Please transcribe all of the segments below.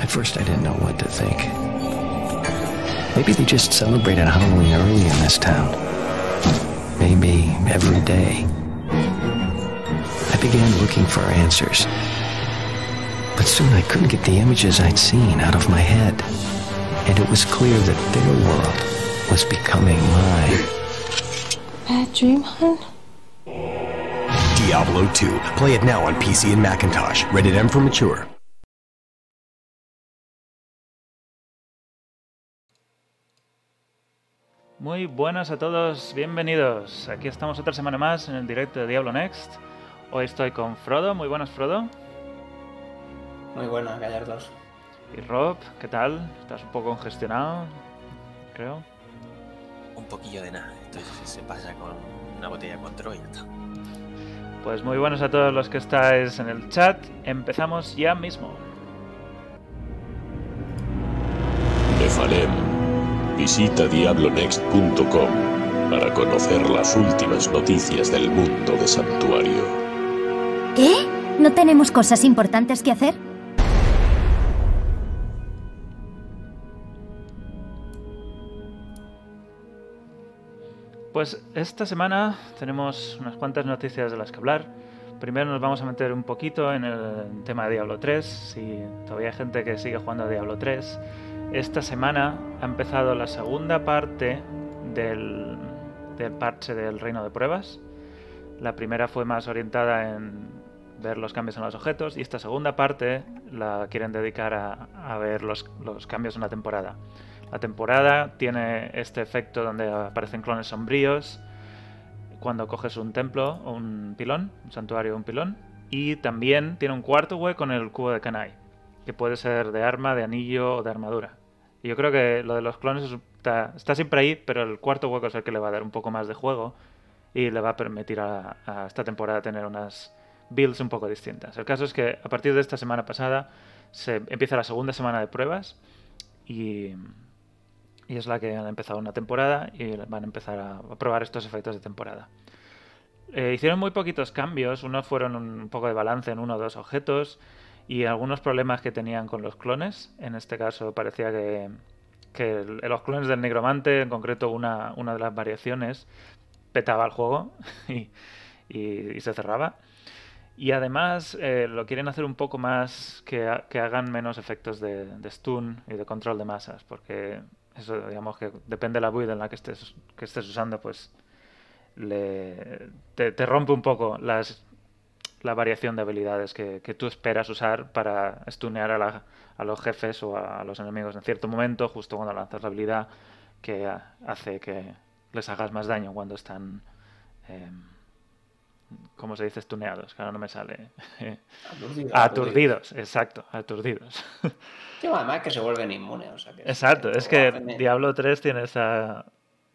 At first, I didn't know what to think. Maybe they just celebrated Halloween early in this town. Maybe every day. I began looking for answers. But soon I couldn't get the images I'd seen out of my head. And it was clear that their world was becoming mine. Bad dream, hun? Diablo 2. Play it now on PC and Macintosh. Rated M for mature. Muy buenas a todos, bienvenidos. Aquí estamos otra semana más en el directo de Diablo Next. Hoy estoy con Frodo, muy buenas Frodo. Muy buenas, Gallardos. Y Rob, ¿qué tal? ¿Estás un poco congestionado? Creo. Un poquillo de nada. Entonces se pasa con una botella de control y ya está. Pues muy buenos a todos los que estáis en el chat. Empezamos ya mismo. Nefalem. Visita diablonext.com para conocer las últimas noticias del mundo de Santuario. ¿Qué? ¿No tenemos cosas importantes que hacer? Pues esta semana tenemos unas cuantas noticias de las que hablar. Primero nos vamos a meter un poquito en el tema de Diablo 3, si todavía hay gente que sigue jugando a Diablo 3. Esta semana ha empezado la segunda parte del, parche del reino de pruebas. La primera fue más orientada en ver los cambios en los objetos y esta segunda parte la quieren dedicar a, a ver los, los cambios en la temporada. La temporada tiene este efecto donde aparecen clones sombríos cuando coges un templo o un pilón, un santuario o un pilón. Y también tiene un cuarto hueco en el cubo de Kanai, que puede ser de arma, de anillo o de armadura. Y yo creo que lo de los clones está, siempre ahí, pero el cuarto hueco es el que le va a dar un poco más de juego y le va a permitir a, esta temporada tener unas builds un poco distintas. El caso es que a partir de esta semana pasada se empieza la segunda semana de pruebas y, y es la que han empezado una temporada y van a empezar a, a probar estos efectos de temporada. Eh, hicieron muy poquitos cambios, unos fueron un poco de balance en uno o dos objetos y algunos problemas que tenían con los clones. En este caso parecía que, que los clones del negromante, en concreto una, una de las variaciones, petaba el juego y, y- se cerraba. Y además eh, lo quieren hacer un poco más que, que hagan menos efectos de, de stun y de control de masas, porque eso, digamos que depende de la build en la que estés, que estés usando, pues le, te, te rompe un poco las, la variación de habilidades que, que tú esperas usar para stunear a, la- a los jefes o a, los enemigos en cierto momento, justo cuando lanzas la habilidad que ha- hace que les hagas más daño cuando están... em, ¿Cómo se dice? Stuneados, que ahora no me sale. Aturdidos. Aturdidos, exacto, aturdidos. Sí, además que se vuelven inmunes. O sea que Exacto, es que Diablo 3 tiene esa,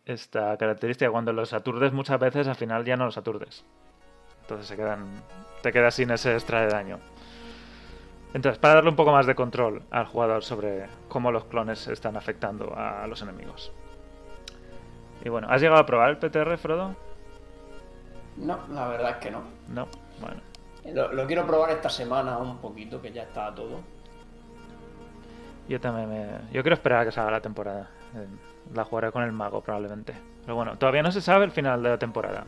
esta característica. Cuando los aturdes muchas veces, al final ya no los aturdes. Entonces se quedan, te quedas sin ese extra de daño. Entonces, para darle un poco más de control al jugador sobre cómo los clones están afectando a los enemigos. Y bueno, ¿has llegado a probar el PTR, Frodo? No, la verdad es que no. No, bueno. Lo, lo quiero probar esta semana un poquito, que ya está todo. Yo también me... Yo quiero esperar a que salga la temporada. Eh, La jugaré con el mago probablemente. Pero bueno, todavía no se sabe el final de la temporada.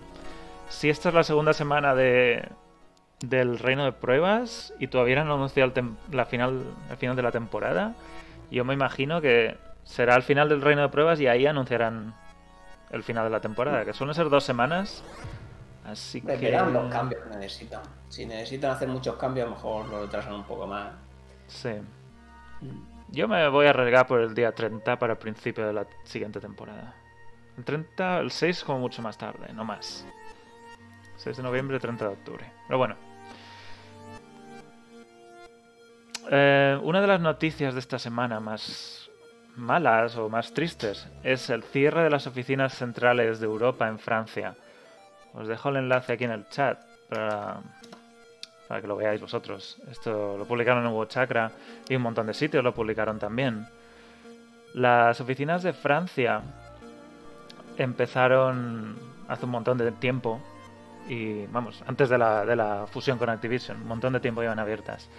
Si esta es la segunda semana de del reino de pruebas y todavía no anunciado el, la final, el final de la temporada, yo me imagino que será el final del reino de pruebas y ahí anunciarán el final de la temporada, que suelen ser dos semanas. Así Hombre, que... los cambios que necesitan. Si necesitan hacer muchos cambios, a lo mejor lo retrasan un poco más. Sí. Yo me voy a arriesgar por el día 30 para el principio de la siguiente temporada. El 30, el 6 como mucho más tarde, no más. 6 de noviembre, 30 de octubre. Pero bueno. Eh, una de las noticias de esta semana más malas o más tristes es el cierre de las oficinas centrales de Europa en Francia. Os dejo el enlace aquí en el chat para, para que lo veáis vosotros. Esto lo publicaron en World Chakra y un montón de sitios lo publicaron también. Las oficinas de Francia empezaron hace un montón de tiempo y vamos, antes de la, de la fusión con Activision, un montón de tiempo llevan abiertas.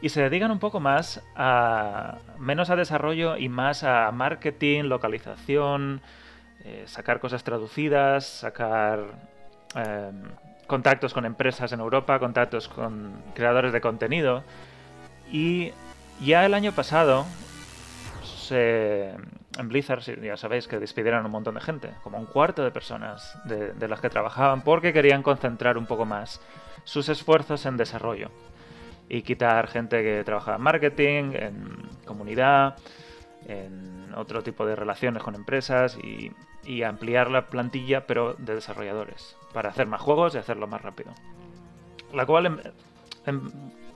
Y se dedican un poco más a, menos a desarrollo y más a marketing, localización, eh, sacar cosas traducidas, sacar eh, contactos con empresas en Europa, contactos con creadores de contenido. Y ya el año pasado, se, en Blizzard ya sabéis que despidieron un montón de gente, como un cuarto de personas de, las que trabajaban, porque querían concentrar un poco más sus esfuerzos en desarrollo y quitar gente que trabajaba en marketing, en comunidad, en otro tipo de relaciones con empresas y, ampliar la plantilla, pero de desarrolladores, para hacer más juegos y hacerlo más rápido. La cual, en, en,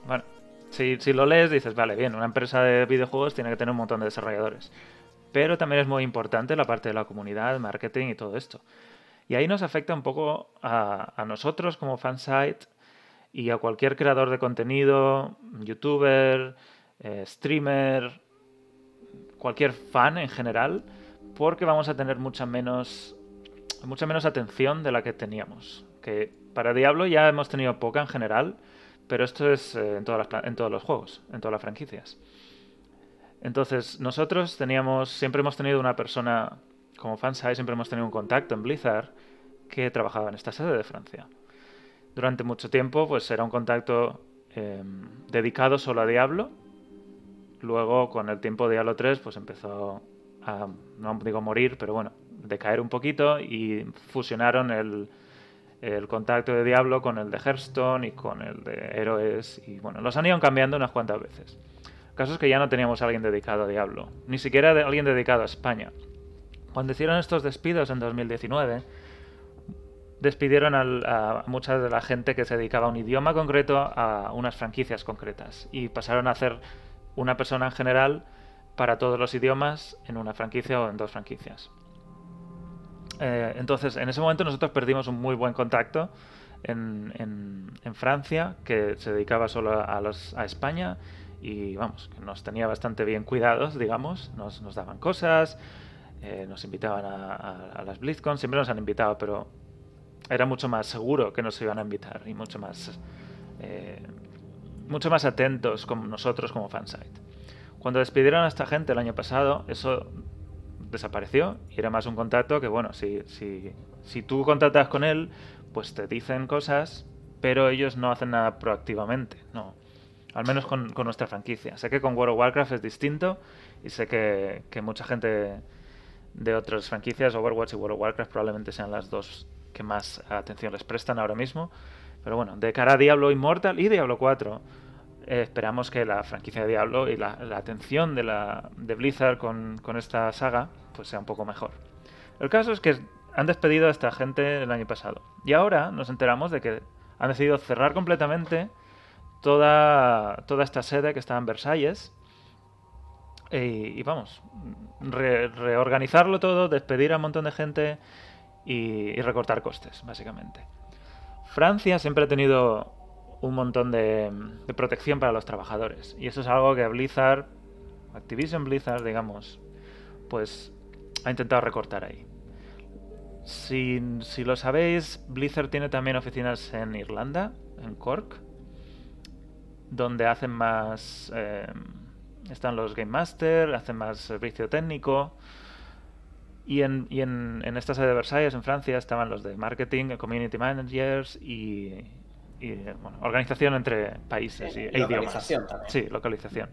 bueno, si, si, lo lees dices, vale, bien, una empresa de videojuegos tiene que tener un montón de desarrolladores. Pero también es muy importante la parte de la comunidad, marketing y todo esto. Y ahí nos afecta un poco a, nosotros como fansite y a cualquier creador de contenido, youtuber, eh, streamer, cualquier fan en general, porque vamos a tener mucha menos, mucha menos atención de la que teníamos. Que para Diablo ya hemos tenido poca en general, pero esto es eh, en todos los juegos, en todas las franquicias. Entonces, nosotros teníamos, siempre hemos tenido una persona, como fansite, siempre hemos tenido un contacto en Blizzard que trabajaba en esta sede de Francia. Durante mucho tiempo, pues era un contacto eh, dedicado solo a Diablo. Luego, con el tiempo Diablo 3, pues empezó a, no digo morir, pero bueno, decaer un poquito y fusionaron el, el contacto de Diablo con el de Hearthstone y con el de Héroes. Y bueno, los han ido cambiando unas cuantas veces. Caso es que ya no teníamos a alguien dedicado a Diablo, ni siquiera alguien dedicado a España. Cuando hicieron estos despidos en 2019, despidieron a mucha de la gente que se dedicaba a un idioma concreto a unas franquicias concretas y pasaron a hacer una persona en general para todos los idiomas en una franquicia o en dos franquicias. Eh, entonces, en ese momento nosotros perdimos un muy buen contacto en, Francia, que se dedicaba solo a España y vamos, nos tenía bastante bien cuidados, digamos, nos, nos daban cosas, eh, nos invitaban a, las BlizzCon, siempre nos han invitado, pero era mucho más seguro que nos iban a invitar y mucho más, eh, mucho más atentos como nosotros como fansite. Cuando despidieron a esta gente el año pasado, eso desapareció y era más un contacto que, bueno, si, si, si tú contactas con él, pues te dicen cosas, pero ellos no hacen nada proactivamente, no. Al menos con, nuestra franquicia. Sé que con World of Warcraft es distinto y sé que, que mucha gente de otras franquicias, Overwatch y World of Warcraft, probablemente sean las dos que más atención les prestan ahora mismo. Pero bueno, de cara a Diablo Immortal y Diablo 4, eh, esperamos que la franquicia de Diablo y la, la atención de, la, de Blizzard con, con, esta saga pues sea un poco mejor. El caso es que han despedido a esta gente el año pasado. Y ahora nos enteramos de que han decidido cerrar completamente toda, toda esta sede que estaba en Versalles. Y, vamos, re, reorganizarlo todo, despedir a un montón de gente y, y recortar costes, básicamente. Francia siempre ha tenido un montón de, de, protección para los trabajadores. Y eso es algo que Blizzard, Activision Blizzard, digamos, pues ha intentado recortar ahí. Si, si, lo sabéis, Blizzard tiene también oficinas en Irlanda, en Cork, donde hacen más... Eh, están los Game Master, hacen más servicio técnico. Y en, y en, en esta sede de Versalles, en Francia, estaban los de marketing, community managers y, y bueno, organización entre países y, y localización idiomas. También. Sí, localización.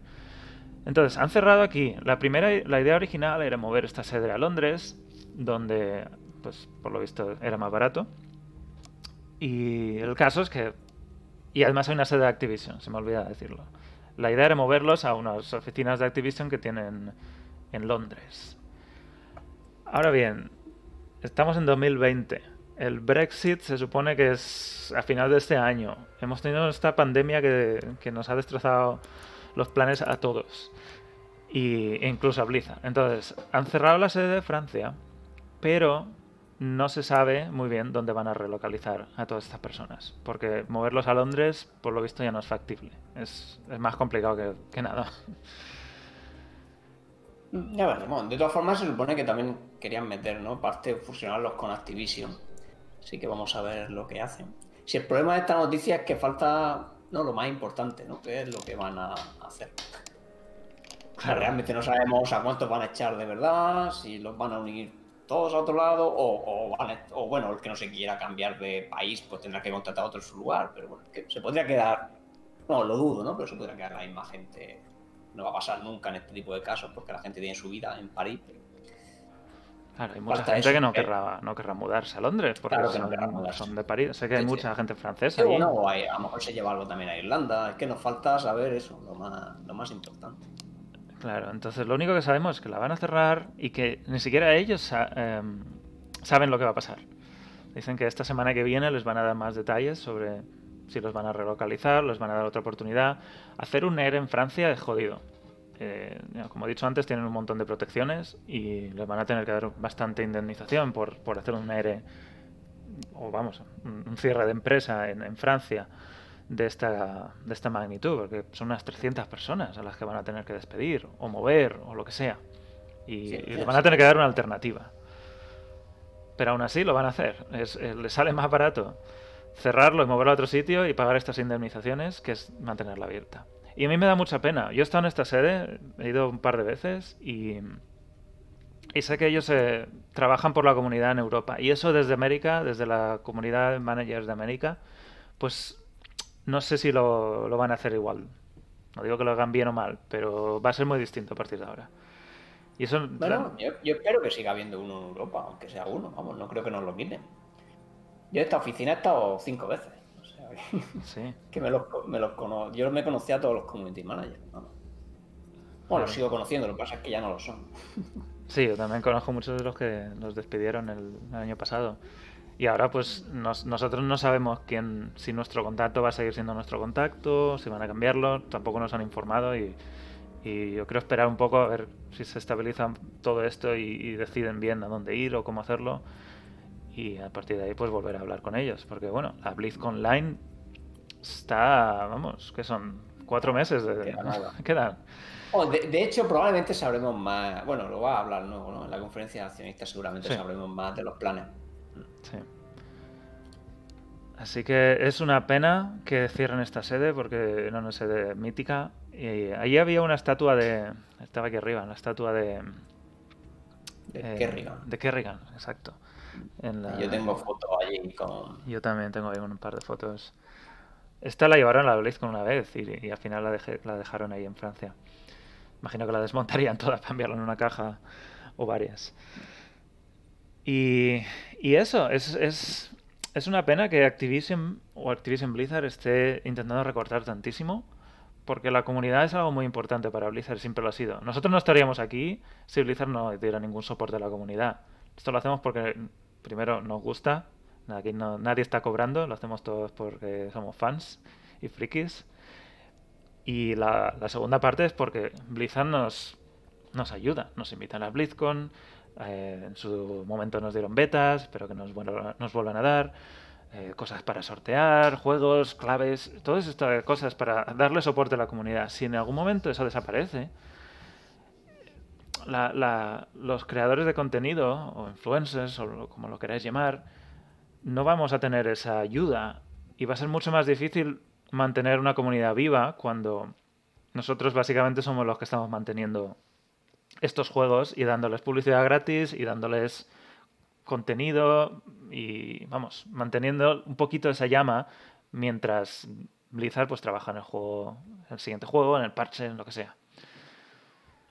Entonces, han cerrado aquí. La primera, la idea original era mover esta sede a Londres, donde, pues, por lo visto, era más barato. Y el caso es que... Y además hay una sede de Activision, se me olvida decirlo. La idea era moverlos a unas oficinas de Activision que tienen en Londres. Ahora bien, estamos en 2020 el Brexit se supone que es a final de este año. Hemos tenido esta pandemia que, que nos ha destrozado los planes a todos. Y, e incluso a Blizzard. Entonces, han cerrado la sede de Francia, pero no se sabe muy bien dónde van a relocalizar a todas estas personas. Porque moverlos a Londres, por lo visto, ya no es factible. Es, es más complicado que, que nada. Ya veremos. De todas formas, se supone que también querían meter, ¿no? Parte fusionarlos con Activision Así que vamos a ver lo que hacen. Si el problema de esta noticia es que falta no lo más importante, ¿no? Que es lo que van a hacer. O sea, realmente no sabemos a cuántos van a echar de verdad, si los van a unir todos a otro lado, o, o, o, bueno, el que no se quiera cambiar de país, pues tendrá que contratar a otro en su lugar. Pero bueno, que se podría quedar, no, lo dudo, ¿no? Pero se podría quedar la misma gente. No va a pasar nunca en este tipo de casos, porque la gente tiene su vida en París. pero- Claro, hay mucha Falta gente eso, que no eh. querrá, no querrá mudarse a Londres porque Claro que son, no son de París. Sé que hay Sí, sí. mucha gente francesa Sí, bueno, hay- a lo mejor se lleva algo también a Irlanda. Es que nos falta saber eso, lo más, lo más importante. Claro, entonces lo único que sabemos es que la van a cerrar y que ni siquiera ellos em, saben lo que va a pasar. Dicen que esta semana que viene les van a dar más detalles sobre si los van a relocalizar, les van a dar otra oportunidad. Hacer un ERE en Francia es jodido. Eh, como he dicho antes, tienen un montón de protecciones y les van a tener que dar bastante indemnización por, por hacer un ERE o vamos, un, cierre de empresa en Francia de esta, de esta magnitud, porque son unas 300 personas a las que van a tener que despedir o mover o lo que sea. Y, Sí, y les van a tener que dar una alternativa. Pero aún así lo van a hacer. Es, eh, les sale más barato cerrarlo y moverlo a otro sitio y pagar estas indemnizaciones que es mantenerla abierta. Y a mí me da mucha pena. Yo he estado en esta sede, he ido un par de veces y, y sé que ellos eh, trabajan por la comunidad en Europa. Y eso desde América, desde la comunidad de managers de América, pues no sé si lo, lo van a hacer igual. No digo que lo hagan bien o mal, pero va a ser muy distinto a partir de ahora. Y eso Bueno, yo, yo espero que siga habiendo uno en Europa, aunque sea uno, vamos, no creo que nos lo quiten. Yo esta oficina he estado cinco veces. O sea, que- sí. que me los, me los cono- Yo me conocía a todos los community managers. vamos. Bueno, los sigo conociendo, lo que pasa es que ya no lo son. Sí, yo también conozco muchos de los que nos despidieron el, el año pasado. Y ahora pues nos- nosotros no sabemos quién, si nuestro contacto va a seguir siendo nuestro contacto, si van a cambiarlo, tampoco nos han informado y, y yo creo esperar un poco a ver si se estabiliza todo esto y, y deciden bien a dónde ir o cómo hacerlo y a partir de ahí pues volver a hablar con ellos, porque bueno, la BlizzCon Online está, vamos, que son cuatro meses de... Queda nada. Quedan. Oh, de, de hecho, probablemente sabremos más. Bueno, lo va a hablar luego, ¿no? En la conferencia de accionistas seguramente Sí. sabremos más de los planes. Sí. Así que es una pena que cierren esta sede porque era una sede mítica. Y allí había una estatua de. Estaba aquí arriba, la estatua de. De eh, Kerrigan. De Kerrigan, exacto. En la- Yo tengo fotos allí con. Yo también tengo ahí un par de fotos. Esta la llevaron a la BlizzCon una vez y, y al final la, dejé- la dejaron ahí en Francia. Imagino que la desmontarían toda para enviarla en una caja o varias. Y, y eso, es, es, es una pena que Activision o Activision Blizzard esté intentando recortar tantísimo, porque la comunidad es algo muy importante para Blizzard, siempre lo ha sido. Nosotros no estaríamos aquí si Blizzard no diera ningún soporte a la comunidad. Esto lo hacemos porque, primero, nos gusta, aquí nadie está cobrando, lo hacemos todos porque somos fans y frikis. Y la, segunda parte es porque Blizzard nos, nos ayuda, nos invitan a BlizzCon, eh, en su momento nos dieron betas, espero que nos, vuelva- nos vuelvan a dar, eh, cosas para sortear, juegos, claves, todas estas cosas para darle soporte a la comunidad. Si en algún momento eso desaparece, los creadores de contenido, o influencers, o como lo queráis llamar, no vamos a tener esa ayuda y va a ser mucho más difícil mantener una comunidad viva cuando nosotros básicamente somos los que estamos manteniendo estos juegos y dándoles publicidad gratis y dándoles contenido y vamos, manteniendo un poquito esa llama mientras Blizzard pues trabaja en el juego, en el siguiente juego, en el parche, en lo que sea.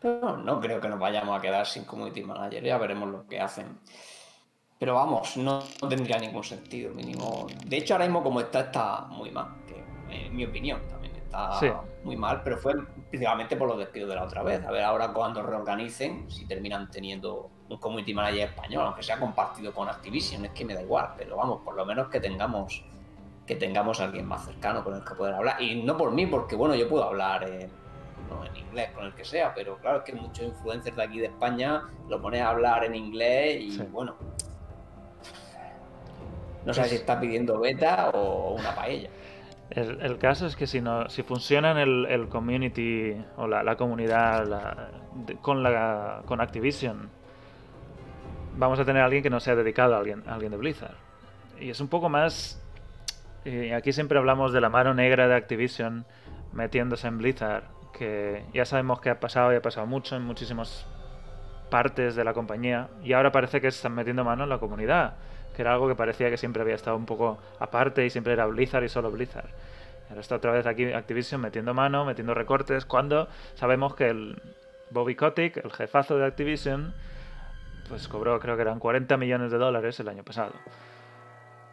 Pero no creo que nos vayamos a quedar sin community manager, ya veremos lo que hacen. Pero vamos, no, no tendría ningún sentido, mínimo. De hecho, ahora mismo como está, está muy mal, en mi opinión también está Sí. muy mal, pero fue principalmente por los despidos de la otra vez. A ver ahora cuando reorganicen, si terminan teniendo un community manager español, aunque sea compartido con Activision, es que me da igual, pero vamos, por lo menos que tengamos que tengamos a alguien más cercano con el que poder hablar. Y no por mí, porque bueno, yo puedo hablar eh, no, en inglés, con el que sea, pero claro, es que muchos influencers de aquí de España lo pones a hablar en inglés y Sí. bueno. No sé si está pidiendo beta o una paella. El, el caso es que si no, si funciona el, el community o la, la comunidad la- con la con Activision, vamos a tener a alguien que no sea dedicado a alguien, a alguien de Blizzard. Y es un poco más Y aquí siempre hablamos de la mano negra de Activision metiéndose en Blizzard, que ya sabemos que ha pasado y ha pasado mucho en muchísimas partes de la compañía, y ahora parece que están metiendo mano en la comunidad, que era algo que parecía que siempre había estado un poco aparte y siempre era Blizzard y solo Blizzard. Ahora está otra vez aquí Activision metiendo mano, metiendo recortes, cuando sabemos que el Bobby Kotick, el jefazo de Activision, pues cobró creo que eran 40 millones de dólares el año pasado.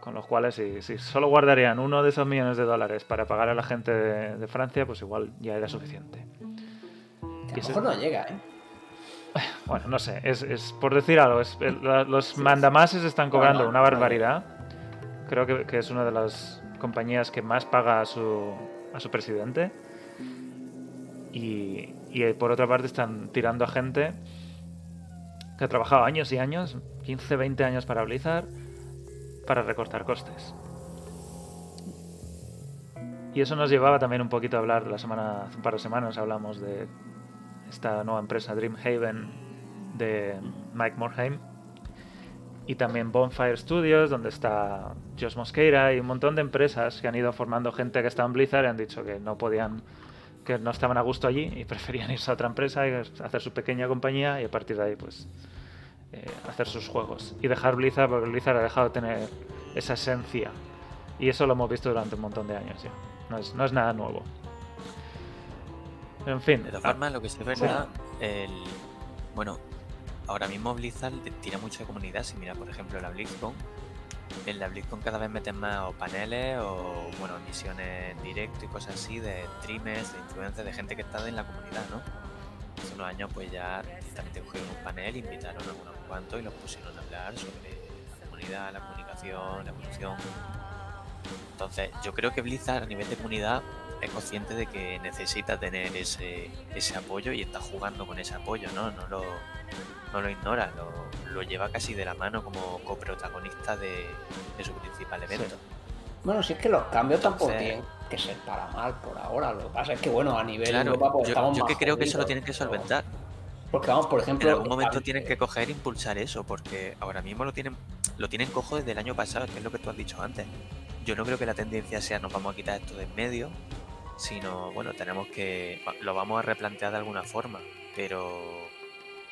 Con los cuales, si, si solo guardarían uno de esos millones de dólares para pagar a la gente de, de Francia, pues igual ya era suficiente. Que a lo mejor no llega, ¿eh? Bueno, no sé, es, es por decir algo, es- los mandamases están cobrando no, una no. barbaridad. Creo que, que es una de las compañías que más paga a su, a su presidente. Y, y eh, por otra parte están tirando a gente que ha trabajado años y años, 15, 20 años para Blizzard, para recortar costes. Y eso nos llevaba también un poquito a hablar la semana, hace un par de semanas hablamos de esta nueva empresa Dreamhaven de Mike Morhaime y también Bonfire Studios donde está Josh Mosqueira y un montón de empresas que han ido formando gente que está en Blizzard y han dicho que no podían que no estaban a gusto allí y preferían irse a otra empresa y hacer su pequeña compañía y a partir de ahí pues eh, hacer sus juegos y dejar Blizzard porque Blizzard ha dejado de tener esa esencia. Y eso lo hemos visto durante un montón de años ya. No es, no es nada nuevo en fin De todas ah, formas, lo que sí es verdad, el... bueno, ahora mismo Blizzard tira mucho de comunidad. Si mira, por ejemplo, la BlizzCon, en la BlizzCon cada vez meten más o paneles o, bueno, emisiones en directo y cosas así de streamers, de influencers, de gente que está en la comunidad, ¿no? Hace unos años, pues ya directamente cogieron un panel, invitaron a unos cuantos y los pusieron a hablar sobre la comunidad, la comunicación, la evolución. Entonces, yo creo que Blizzard a nivel de comunidad es consciente de que necesita tener ese, ese apoyo y está jugando con ese apoyo, ¿no? No lo, no lo ignora, lo, lo lleva casi de la mano como coprotagonista de, de su principal evento. Bueno, si es que los cambios tampoco tienen que ser para mal por ahora. Lo que pasa es que, bueno, a nivel Claro, Europa pues, yo, estamos yo que creo que eso lo tienen que solventar. Porque vamos, por ejemplo... En algún momento tienen que coger e impulsar eso, porque ahora mismo lo tienen, lo tienen cojo desde el año pasado, que es lo que tú has dicho antes. Yo no creo que la tendencia sea nos vamos a quitar esto de en medio, sino bueno, tenemos que lo vamos a replantear de alguna forma, pero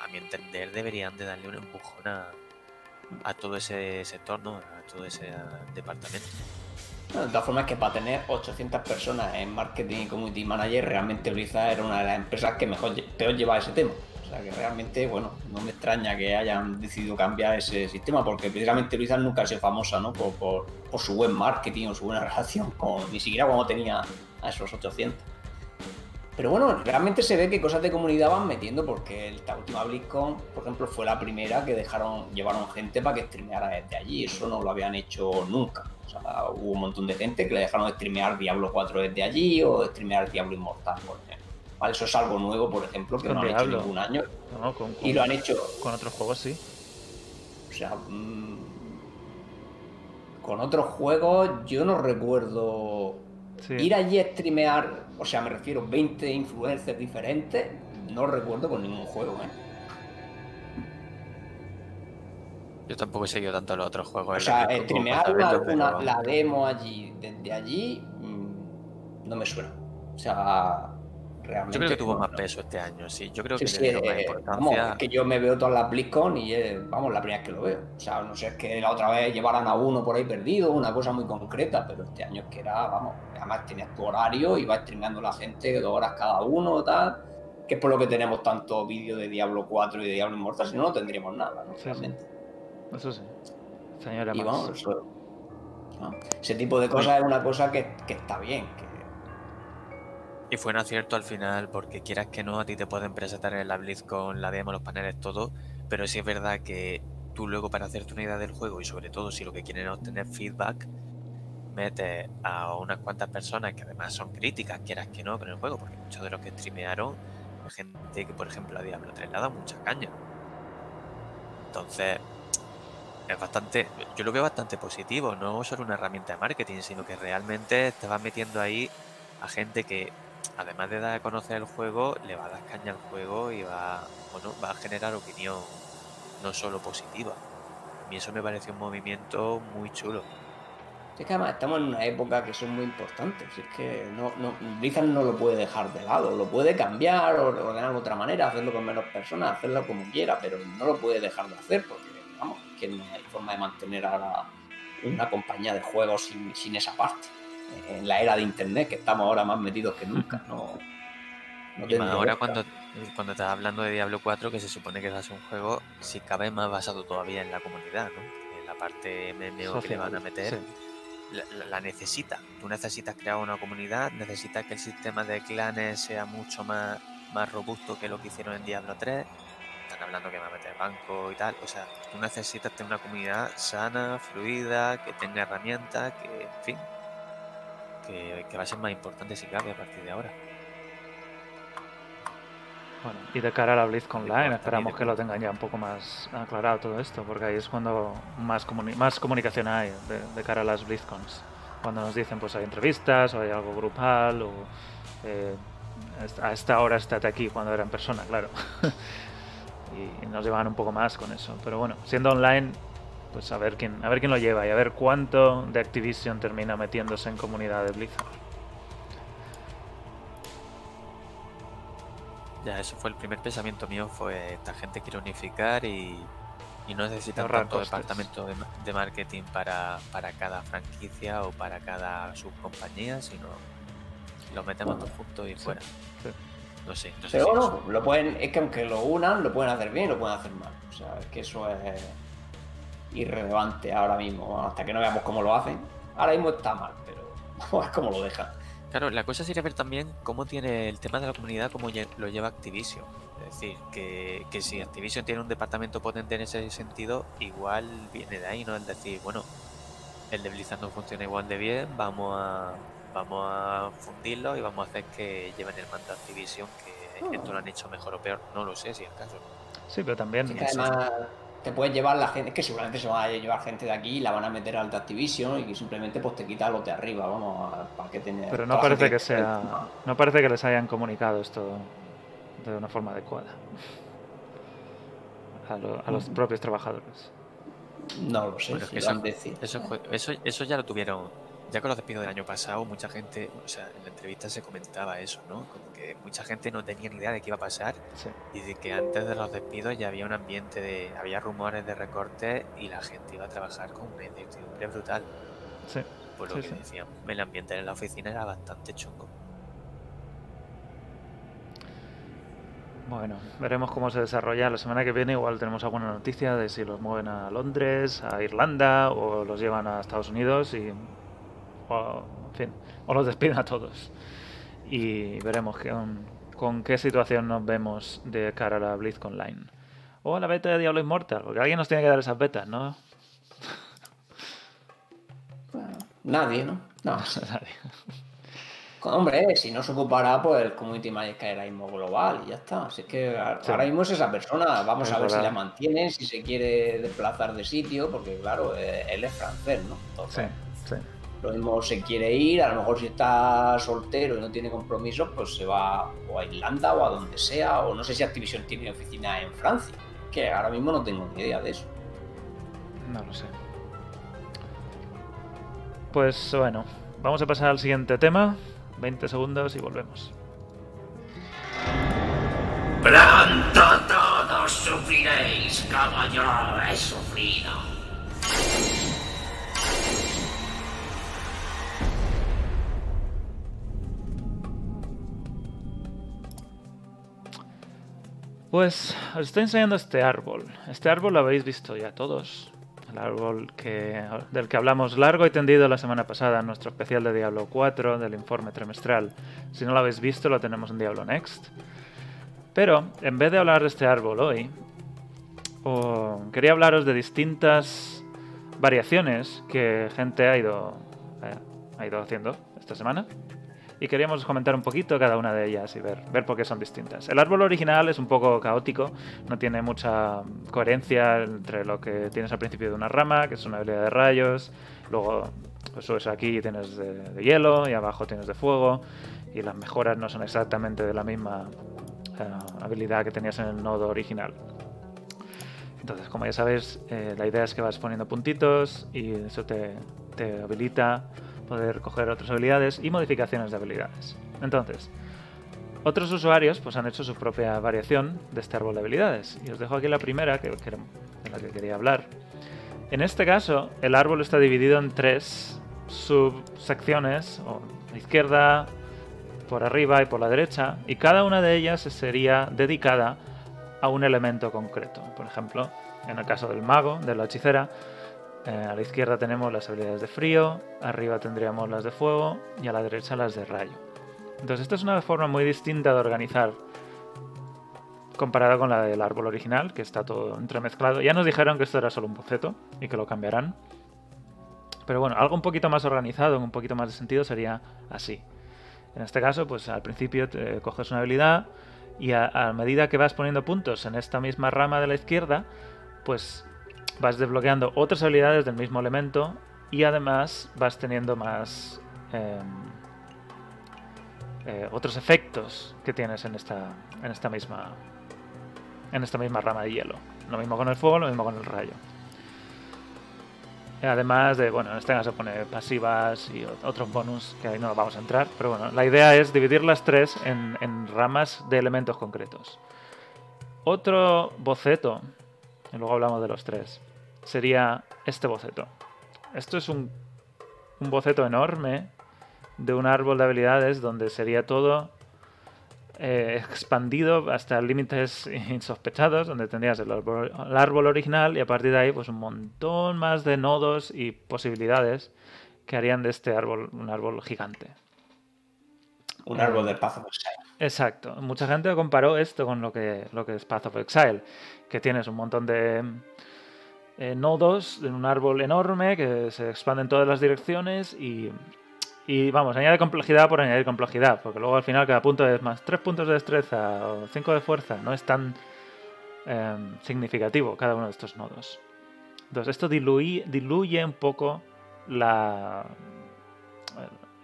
a mi entender deberían de darle un empujón a, todo ese sector, ¿no? A todo ese departamento. Bueno, de todas formas, que para tener 800 personas en marketing y community manager, realmente Blizzard era una de las empresas que mejor, peor llevaba ese tema. Sea que realmente, bueno, no me extraña que hayan decidido cambiar ese sistema, porque precisamente Blizzard nunca ha sido famosa, ¿no? Por, por, por su buen marketing o su buena relación con, ni siquiera cuando tenía a esos 800. Pero bueno, realmente se ve que cosas de comunidad van metiendo, porque esta última BlizzCon, por ejemplo, fue la primera que dejaron, llevaron gente para que streameara desde allí. Eso no lo habían hecho nunca. O sea, hubo un montón de gente que le dejaron streamear Diablo 4 desde allí o streamear Diablo Inmortal, por ejemplo. ¿Vale? Eso es algo nuevo, por ejemplo, que Con no han Diablo. hecho ningún año. no, con, Y lo han hecho, con otros juegos sí o sea, mm, con otros juegos yo no recuerdo Sí. ir allí a streamear, o sea, me refiero 20 influencers diferentes, no recuerdo con ningún juego, ¿eh? Yo tampoco he seguido tanto los otros juegos. O en sea, streamear para una, la demo allí, desde allí, mm, no me suena. O sea, realmente. Yo creo que tuvo no, más peso este año, sí. Yo creo Sí, que sí, le dieron más eh, vamos, importancia. es que yo me veo todas las BlizzCon y vamos, la primera vez que lo veo. O sea, no sé, es que la otra vez llevaran a uno por ahí perdido, una cosa muy concreta, pero este año es que era, vamos, además tenías tu horario, iba streameando la gente dos horas cada uno, tal, que es por lo que tenemos tanto vídeo de Diablo 4 y de Diablo Inmortal, si no, no tendríamos nada, ¿no? Sí, sí. Realmente. Eso sí. Señora Y más. vamos, eso- ¿no? ese tipo de cosas es una cosa que, que está bien, que Y fue un acierto al final, porque quieras que no, a ti te pueden presentar en la BlizzCon, la demo, los paneles, todo, pero sí es verdad que tú luego para hacerte una idea del juego y sobre todo si lo que quieren es obtener feedback, metes a unas cuantas personas que además son críticas, quieras que no, con el juego, porque muchos de los que streamearon, gente que por ejemplo a Diablo 3 le ha dado mucha caña. Entonces, es bastante, yo lo veo bastante positivo, no solo una herramienta de marketing, sino que realmente te vas metiendo ahí a gente que además de dar a conocer el juego, le va a dar caña al juego y va, bueno, va a generar opinión no solo positiva. A mí eso me pareció un movimiento muy chulo. Es que además estamos en una época que son muy importantes. Es que no, no, Blizzard no lo puede dejar de lado. Lo puede cambiar, o ordenar de otra manera, hacerlo con menos personas, hacerlo como quiera, pero no lo puede dejar de hacer porque, vamos, que no hay forma de mantener una compañía de juegos sin esa parte. En la era de internet, que estamos ahora más metidos que nunca. No, no Y más tendría ahora cuando, cuando estás hablando de Diablo 4, que se supone que va a ser un juego, si cabe, más basado todavía en la comunidad, ¿no? En la parte MMO que le van a meter, sí. la, la- la necesita. Tú necesitas crear una comunidad, necesitas que el sistema de clanes sea mucho más, más robusto que lo que hicieron en Diablo 3. Están hablando que va a meter banco y tal. O sea, tú necesitas tener una comunidad sana, fluida, que tenga herramientas, que, en fin, que, que va a ser más importante si cabe a partir de ahora. Bueno, y de cara a la BlizzCon Online esperamos que lo tengan ya un poco más aclarado todo esto, porque ahí es cuando más, comuni- más comunicación hay de, de cara a las BlizzCons. Cuando nos dicen pues hay entrevistas o hay algo grupal o eh, a esta hora estate aquí cuando era en persona, claro. y nos llevan un poco más con eso. Pero bueno, siendo online, pues a ver quién, a ver quién lo lleva y a ver cuánto de Activision termina metiéndose en comunidad de Blizzard. Ya, eso fue el primer pensamiento mío, fue esta gente quiere unificar y, y no necesitan Ahorrar tanto costes. departamento de, ma- de marketing para, para cada franquicia o para cada subcompañía, sino lo metemos todos juntos y fuera. sí. No sé, no sé Pero si bueno, eso- lo pueden, es que aunque lo unan, lo pueden hacer bien y lo pueden hacer mal. O sea, es que eso es irrelevante ahora mismo, hasta que no veamos cómo lo hacen. Ahora mismo está mal, pero vamos a ver cómo lo dejan. Claro, la cosa sería ver también cómo tiene el tema de la comunidad, cómo lo lleva Activision. Es decir, que, que si Activision tiene un departamento potente en ese sentido, igual viene de ahí, ¿no? Es decir, bueno, el de Blizzard no funciona igual de bien, vamos a, vamos a fundirlo y vamos a hacer que lleven el mando a Activision, que esto lo han hecho mejor o peor, no lo sé si es el caso. Sí, pero también... Es que además te puedes llevar la gente, es que seguramente se va a llevar gente de aquí y la van a meter al de Activision y que simplemente pues te quita los de arriba, vamos, para que tener. Pero no parece que sea. No parece que les hayan comunicado esto de una forma adecuada. A, lo- a los propios trabajadores. No lo sé, Bueno, si que lo eso, han eso, eso, eso ya lo tuvieron, ya con los despidos del año pasado, mucha gente, o sea, en la entrevista se comentaba eso, ¿no? Como que mucha gente no tenía ni idea de qué iba a pasar Sí. y de que antes de los despidos ya había un ambiente de, había rumores de recortes y la gente iba a trabajar con una incertidumbre brutal. Sí. Por lo Sí, que decían, el ambiente en la oficina era bastante chungo. Bueno, veremos cómo se desarrolla la semana que viene. Igual tenemos alguna noticia de si los mueven a Londres, a Irlanda o los llevan a Estados Unidos y. O, en fin, o los despiden a todos. Y veremos con, con qué situación nos vemos de cara a la BlizzCon Online. O a la beta de Diablo Immortal, porque alguien nos tiene que dar esas betas, ¿no? Nadie, ¿no? No, sí. Hombre, si no se ocupará, pues el Community Manager caerá mismo global y ya está. Así que Sí. ahora mismo es esa persona. Vamos Es a ver si la mantienen, si se quiere desplazar de sitio, porque claro, eh, él es francés, ¿no? Sí, sí. Lo mismo se quiere ir, a lo mejor si está soltero y no tiene compromisos, pues se va o a Irlanda o a donde sea, o no sé si Activision tiene oficina en Francia, que ahora mismo no tengo ni idea de eso. No lo sé. Pues bueno, vamos a pasar al siguiente tema. 20 segundos y volvemos. Pronto todos sufriréis como yo he sufrido. Pues os estoy enseñando este árbol. Este árbol lo habéis visto ya todos. El árbol que, del que hablamos largo y tendido la semana pasada en nuestro especial de Diablo 4 del informe trimestral. Si no lo habéis visto, lo tenemos en Diablo Next. Pero en vez de hablar de este árbol hoy, quería hablaros de distintas variaciones que gente ha ido, eh, ha ido haciendo esta semana. Y queríamos comentar un poquito cada una de ellas y ver, ver por qué son distintas. El árbol original es un poco caótico, no tiene mucha coherencia entre lo que tienes al principio de una rama, que es una habilidad de rayos, luego pues, subes aquí y tienes de, hielo y abajo tienes de fuego, y las mejoras no son exactamente de la misma eh, habilidad que tenías en el nodo original. Entonces, como ya sabes, eh, la idea es que vas poniendo puntitos y eso te, te habilita poder coger otras habilidades y modificaciones de habilidades. Entonces, otros usuarios pues, han hecho su propia variación de este árbol de habilidades. Y os dejo aquí la primera, que, que, de la que quería hablar. En este caso, el árbol está dividido en tres subsecciones, o la izquierda, por arriba y por la derecha, y cada una de ellas sería dedicada a un elemento concreto. Por ejemplo, en el caso del mago, de la hechicera, eh, a la izquierda tenemos las habilidades de frío, arriba tendríamos las de fuego y a la derecha las de rayo. Entonces, esta es una forma muy distinta de organizar comparada con la del árbol original, que está todo entremezclado. Ya nos dijeron que esto era solo un boceto y que lo cambiarán. Pero bueno, algo un poquito más organizado, un poquito más de sentido sería así. En este caso, pues al principio te coges una habilidad y a, medida que vas poniendo puntos en esta misma rama de la izquierda, pues vas desbloqueando otras habilidades del mismo elemento y además vas teniendo más em, eh, otros efectos que tienes en esta, en esta misma en esta misma rama de hielo. Lo mismo con el fuego, lo mismo con el rayo. Además de, bueno, en este caso pone pasivas y otros bonus que ahí no vamos a entrar, pero bueno, la idea es dividir las tres en, en ramas de elementos concretos. Otro boceto, y luego hablamos de los tres, sería este boceto. Esto es un, un boceto enorme de un árbol de habilidades donde sería todo eh, expandido hasta límites insospechados, donde tendrías el árbol, original y a partir de ahí pues un montón más de nodos y posibilidades que harían de este árbol un árbol gigante. Un árbol del Path of Exile. Exacto. Mucha gente comparó esto con lo que, lo que es Path of Exile, que tienes un montón de eh, nodos en un árbol enorme que se expande en todas las direcciones y y vamos, añade complejidad por añadir complejidad, porque luego al final cada punto es más 3 puntos de destreza o 5 de fuerza, no es tan em, significativo cada uno de estos nodos. Entonces esto diluye, diluye un poco la,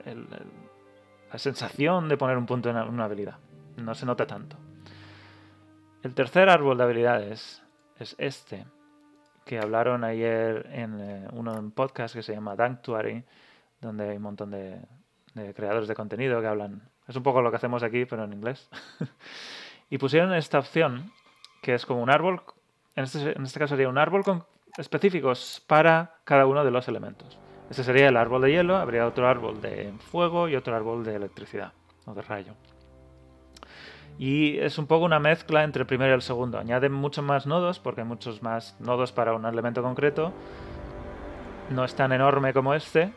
la sensación de poner un punto en una habilidad. No se nota tanto. El tercer árbol de habilidades es este, que hablaron ayer en eh, uno en podcast que se llama Danctuary donde hay un montón de, creadores de contenido que hablan. Es un poco lo que hacemos aquí, pero en inglés. y pusieron esta opción, que es como un árbol, en este, en este caso sería un árbol con específicos para cada uno de los elementos. Este sería el árbol de hielo, habría otro árbol de fuego y otro árbol de electricidad o de rayo. Y es un poco una mezcla entre el primero y el segundo. Añaden muchos más nodos, porque hay muchos más nodos para un elemento concreto. No es tan enorme como este,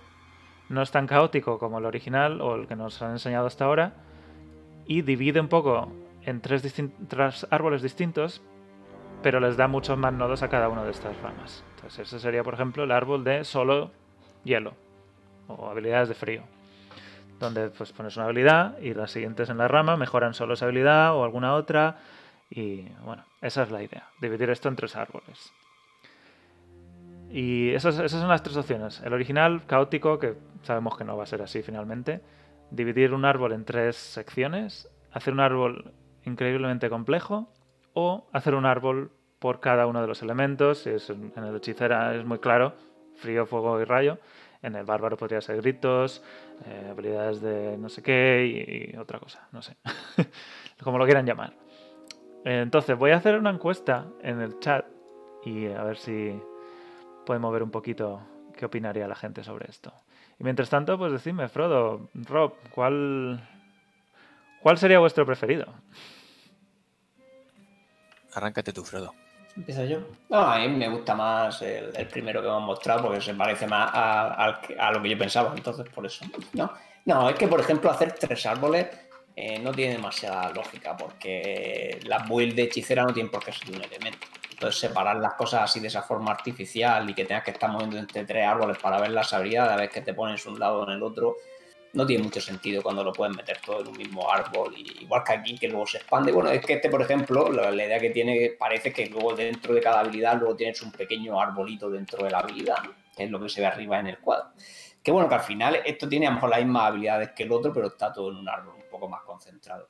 no es tan caótico como el original o el que nos han enseñado hasta ahora y divide un poco en tres, árboles distintos, pero les da muchos más nodos a cada una de estas ramas. Entonces ese sería, por ejemplo, el árbol de solo hielo o habilidades de frío, donde pues pones una habilidad y las siguientes en la rama mejoran solo esa habilidad o alguna otra y bueno, esa es la idea, dividir esto en tres árboles. Y esas, son las tres opciones. El original, caótico, que sabemos que no va a ser así finalmente. Dividir un árbol en tres secciones. Hacer un árbol increíblemente complejo. O hacer un árbol por cada uno de los elementos. En el hechicera es muy claro. Frío, fuego y rayo. En el bárbaro podría ser gritos, eh, habilidades de no sé qué y, otra cosa, no sé. Como lo quieran llamar. Entonces voy a hacer una encuesta en el chat y a ver si, podemos ver un poquito qué opinaría la gente sobre esto. Y mientras tanto, pues decidme, Frodo, Rob, ¿cuál, cuál sería vuestro preferido? Arráncate tú, Frodo. ¿Empiezo yo? No, a mí me gusta más el, primero que hemos mostrado porque se parece más a, lo que yo pensaba, entonces por eso. No, no es que por ejemplo hacer tres árboles eh, no tiene demasiada lógica porque la build de hechicera no tiene por qué ser un elemento. Entonces, separar las cosas así de esa forma artificial y que tengas que estar moviendo entre tres árboles para ver las habilidades, a ver que te pones un lado en el otro, no tiene mucho sentido cuando lo puedes meter todo en un mismo árbol. igual que aquí, que luego se expande. Bueno, es que este, por ejemplo, la, idea que tiene parece que luego dentro de cada habilidad luego tienes un pequeño arbolito dentro de la habilidad, que es lo que se ve arriba en el cuadro. Que bueno, que al final esto tiene a lo mejor las mismas habilidades que el otro, pero está todo en un árbol un poco más concentrado.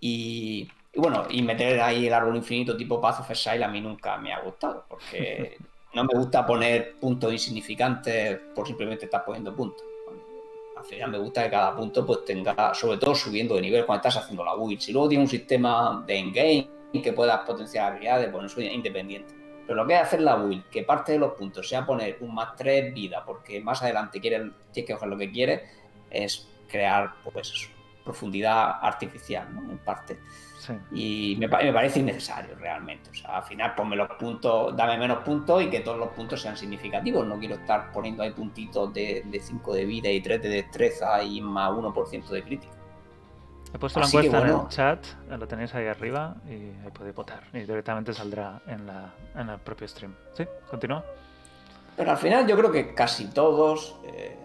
Y, y bueno, y meter ahí el árbol infinito tipo Path of Exile a mí nunca me ha gustado, porque no me gusta poner puntos insignificantes por simplemente estar poniendo puntos. Al final me gusta que cada punto pues tenga, sobre todo subiendo de nivel cuando estás haciendo la build. Si luego tiene un sistema de endgame que puedas potenciar habilidades, pues eso es independiente. Pero lo que es hacer la build, que parte de los puntos sea poner un más 3 vida, porque más adelante quieres, tienes que coger lo que quieres, es crear pues profundidad artificial. En parte. Y me, me, parece innecesario realmente. O sea, al final ponme los puntos, dame menos puntos y que todos los puntos sean significativos. No quiero estar poniendo ahí puntitos de, 5 de vida y 3 de destreza y más 1% de crítica. He puesto la encuesta en el chat, lo tenéis ahí arriba y ahí podéis votar. Y directamente saldrá en, la, en el propio stream. ¿Sí? ¿Continúa? Pero al final yo creo que casi todos, eh,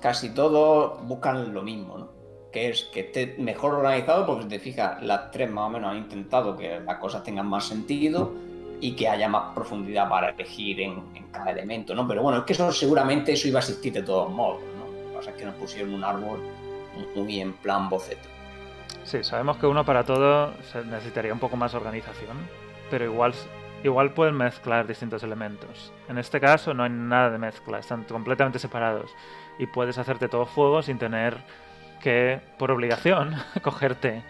casi todos buscan lo mismo, ¿no? Que es que esté mejor organizado, porque si te fijas, las tres más o menos han intentado que las cosas tengan más sentido y que haya más profundidad para elegir en, cada elemento, ¿no? Pero bueno, es que eso seguramente eso iba a existir de todos modos, ¿no? Lo que pasa es que nos pusieron un árbol muy en plan boceto. Sí, sabemos que uno para todo necesitaría un poco más organización, pero igual, igual pueden mezclar distintos elementos. En este caso no hay nada de mezcla, están completamente separados y puedes hacerte todo fuego sin tener que por obligación cogerte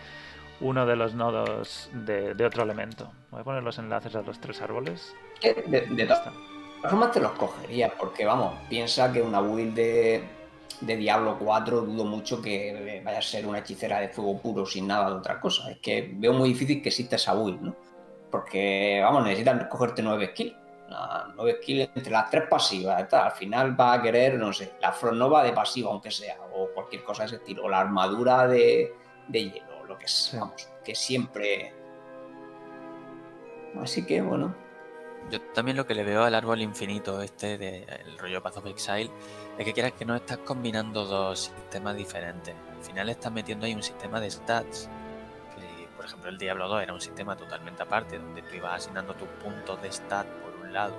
uno de los nodos de, otro elemento. Voy a poner los enlaces a los tres árboles. De, de todas formas te los cogería, porque vamos, piensa que una build de, de Diablo 4 dudo mucho que vaya a ser una hechicera de fuego puro sin nada de otra cosa. Es que veo muy difícil que exista esa build, ¿no? Porque, vamos, necesitan cogerte nueve skills. 9 skills entre las tres pasivas. Al final va a querer, no sé, la Fronova de pasiva, aunque sea, o cualquier cosa de ese estilo, o la armadura de, hielo, lo que sea, vamos, que siempre. Así que bueno. Yo también lo que le veo al árbol infinito este del rollo Path of Exile es que quieras que no estás combinando dos sistemas diferentes. Al final estás metiendo ahí un sistema de stats que, por ejemplo, el Diablo 2 era un sistema totalmente aparte donde tú ibas asignando tus puntos de stat lado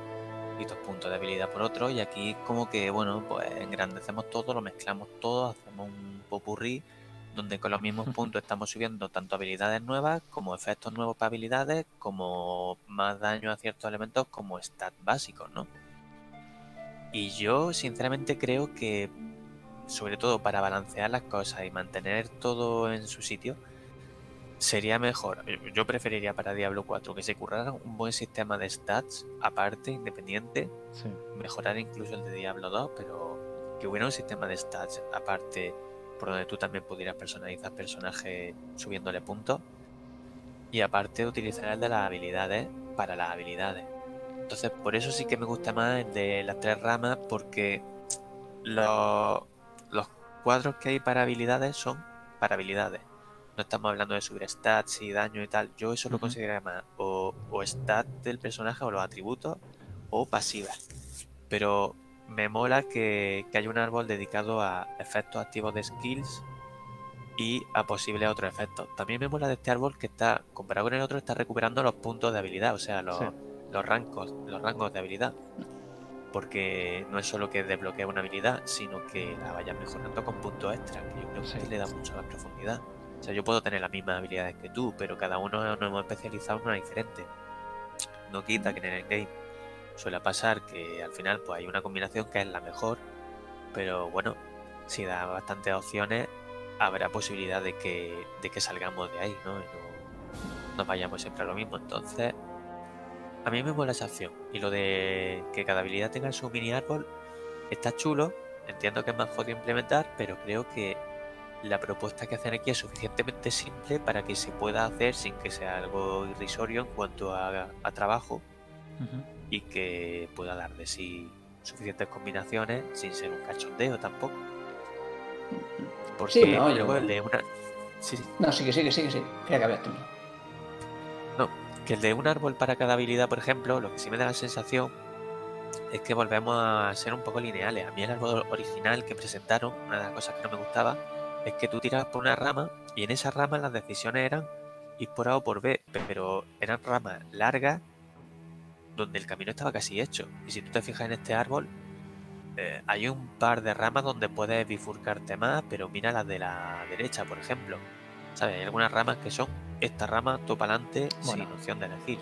y tus puntos de habilidad por otro. Y aquí como que, bueno, pues engrandecemos todo, lo mezclamos todo, hacemos un popurrí donde con los mismos puntos estamos subiendo tanto habilidades nuevas como efectos nuevos para habilidades, como más daño a ciertos elementos como stat básicos, ¿no? Y yo sinceramente creo que, sobre todo para balancear las cosas y mantener todo en su sitio, sería mejor, yo preferiría para Diablo 4 que se currara un buen sistema de stats aparte, independiente, mejorar incluso el de Diablo 2, pero que hubiera un sistema de stats aparte por donde tú también pudieras personalizar personaje subiéndole puntos y aparte utilizar el de las habilidades para las habilidades. Entonces por eso sí que me gusta más el de las tres ramas porque los, los cuadros que hay para habilidades son para habilidades no estamos hablando de subir stats y daño y tal. Yo eso lo consideraría más o, o stat del personaje o los atributos o pasivas. Pero me mola que, que haya un árbol dedicado a efectos activos de skills y a posibles otros efectos. También me mola de este árbol que está, comparado con el otro, está recuperando los puntos de habilidad, o sea, los, los rangos, los rangos de habilidad. Porque no es solo que desbloquee una habilidad, sino que la vaya mejorando con puntos extra, que yo creo que le da mucha más profundidad. O sea, yo puedo tener las mismas habilidades que tú, pero cada uno nos hemos especializado en una diferente. No quita que en el game suele pasar que al final pues hay una combinación que es la mejor, pero bueno, si da bastantes opciones, habrá posibilidad de que, de que salgamos de ahí, ¿no? Y no vayamos siempre a lo mismo. Entonces, a mí me mola esa opción. Y lo de que cada habilidad tenga su mini árbol está chulo. Entiendo que es más jodido implementar, pero creo que la propuesta que hacen aquí es suficientemente simple para que se pueda hacer sin que sea algo irrisorio en cuanto a, trabajo y que pueda dar de sí suficientes combinaciones sin ser un cachondeo tampoco. Porque no, luego el de una. Sí, No, sí que sí, que sí, que sí. que No, que el de un árbol para cada habilidad, por ejemplo, lo que sí me da la sensación es que volvemos a ser un poco lineales. A mí el árbol original que presentaron, una de las cosas que no me gustaba, es que tú tirabas por una rama y en esa rama las decisiones eran ir por A o por B, pero eran ramas largas donde el camino estaba casi hecho. Y si tú te fijas en este árbol, eh, hay un par de ramas donde puedes bifurcarte más, pero mira las de la derecha, por ejemplo. ¿Sabes? Hay algunas ramas que son esta rama, topa adelante, sin opción de elegir.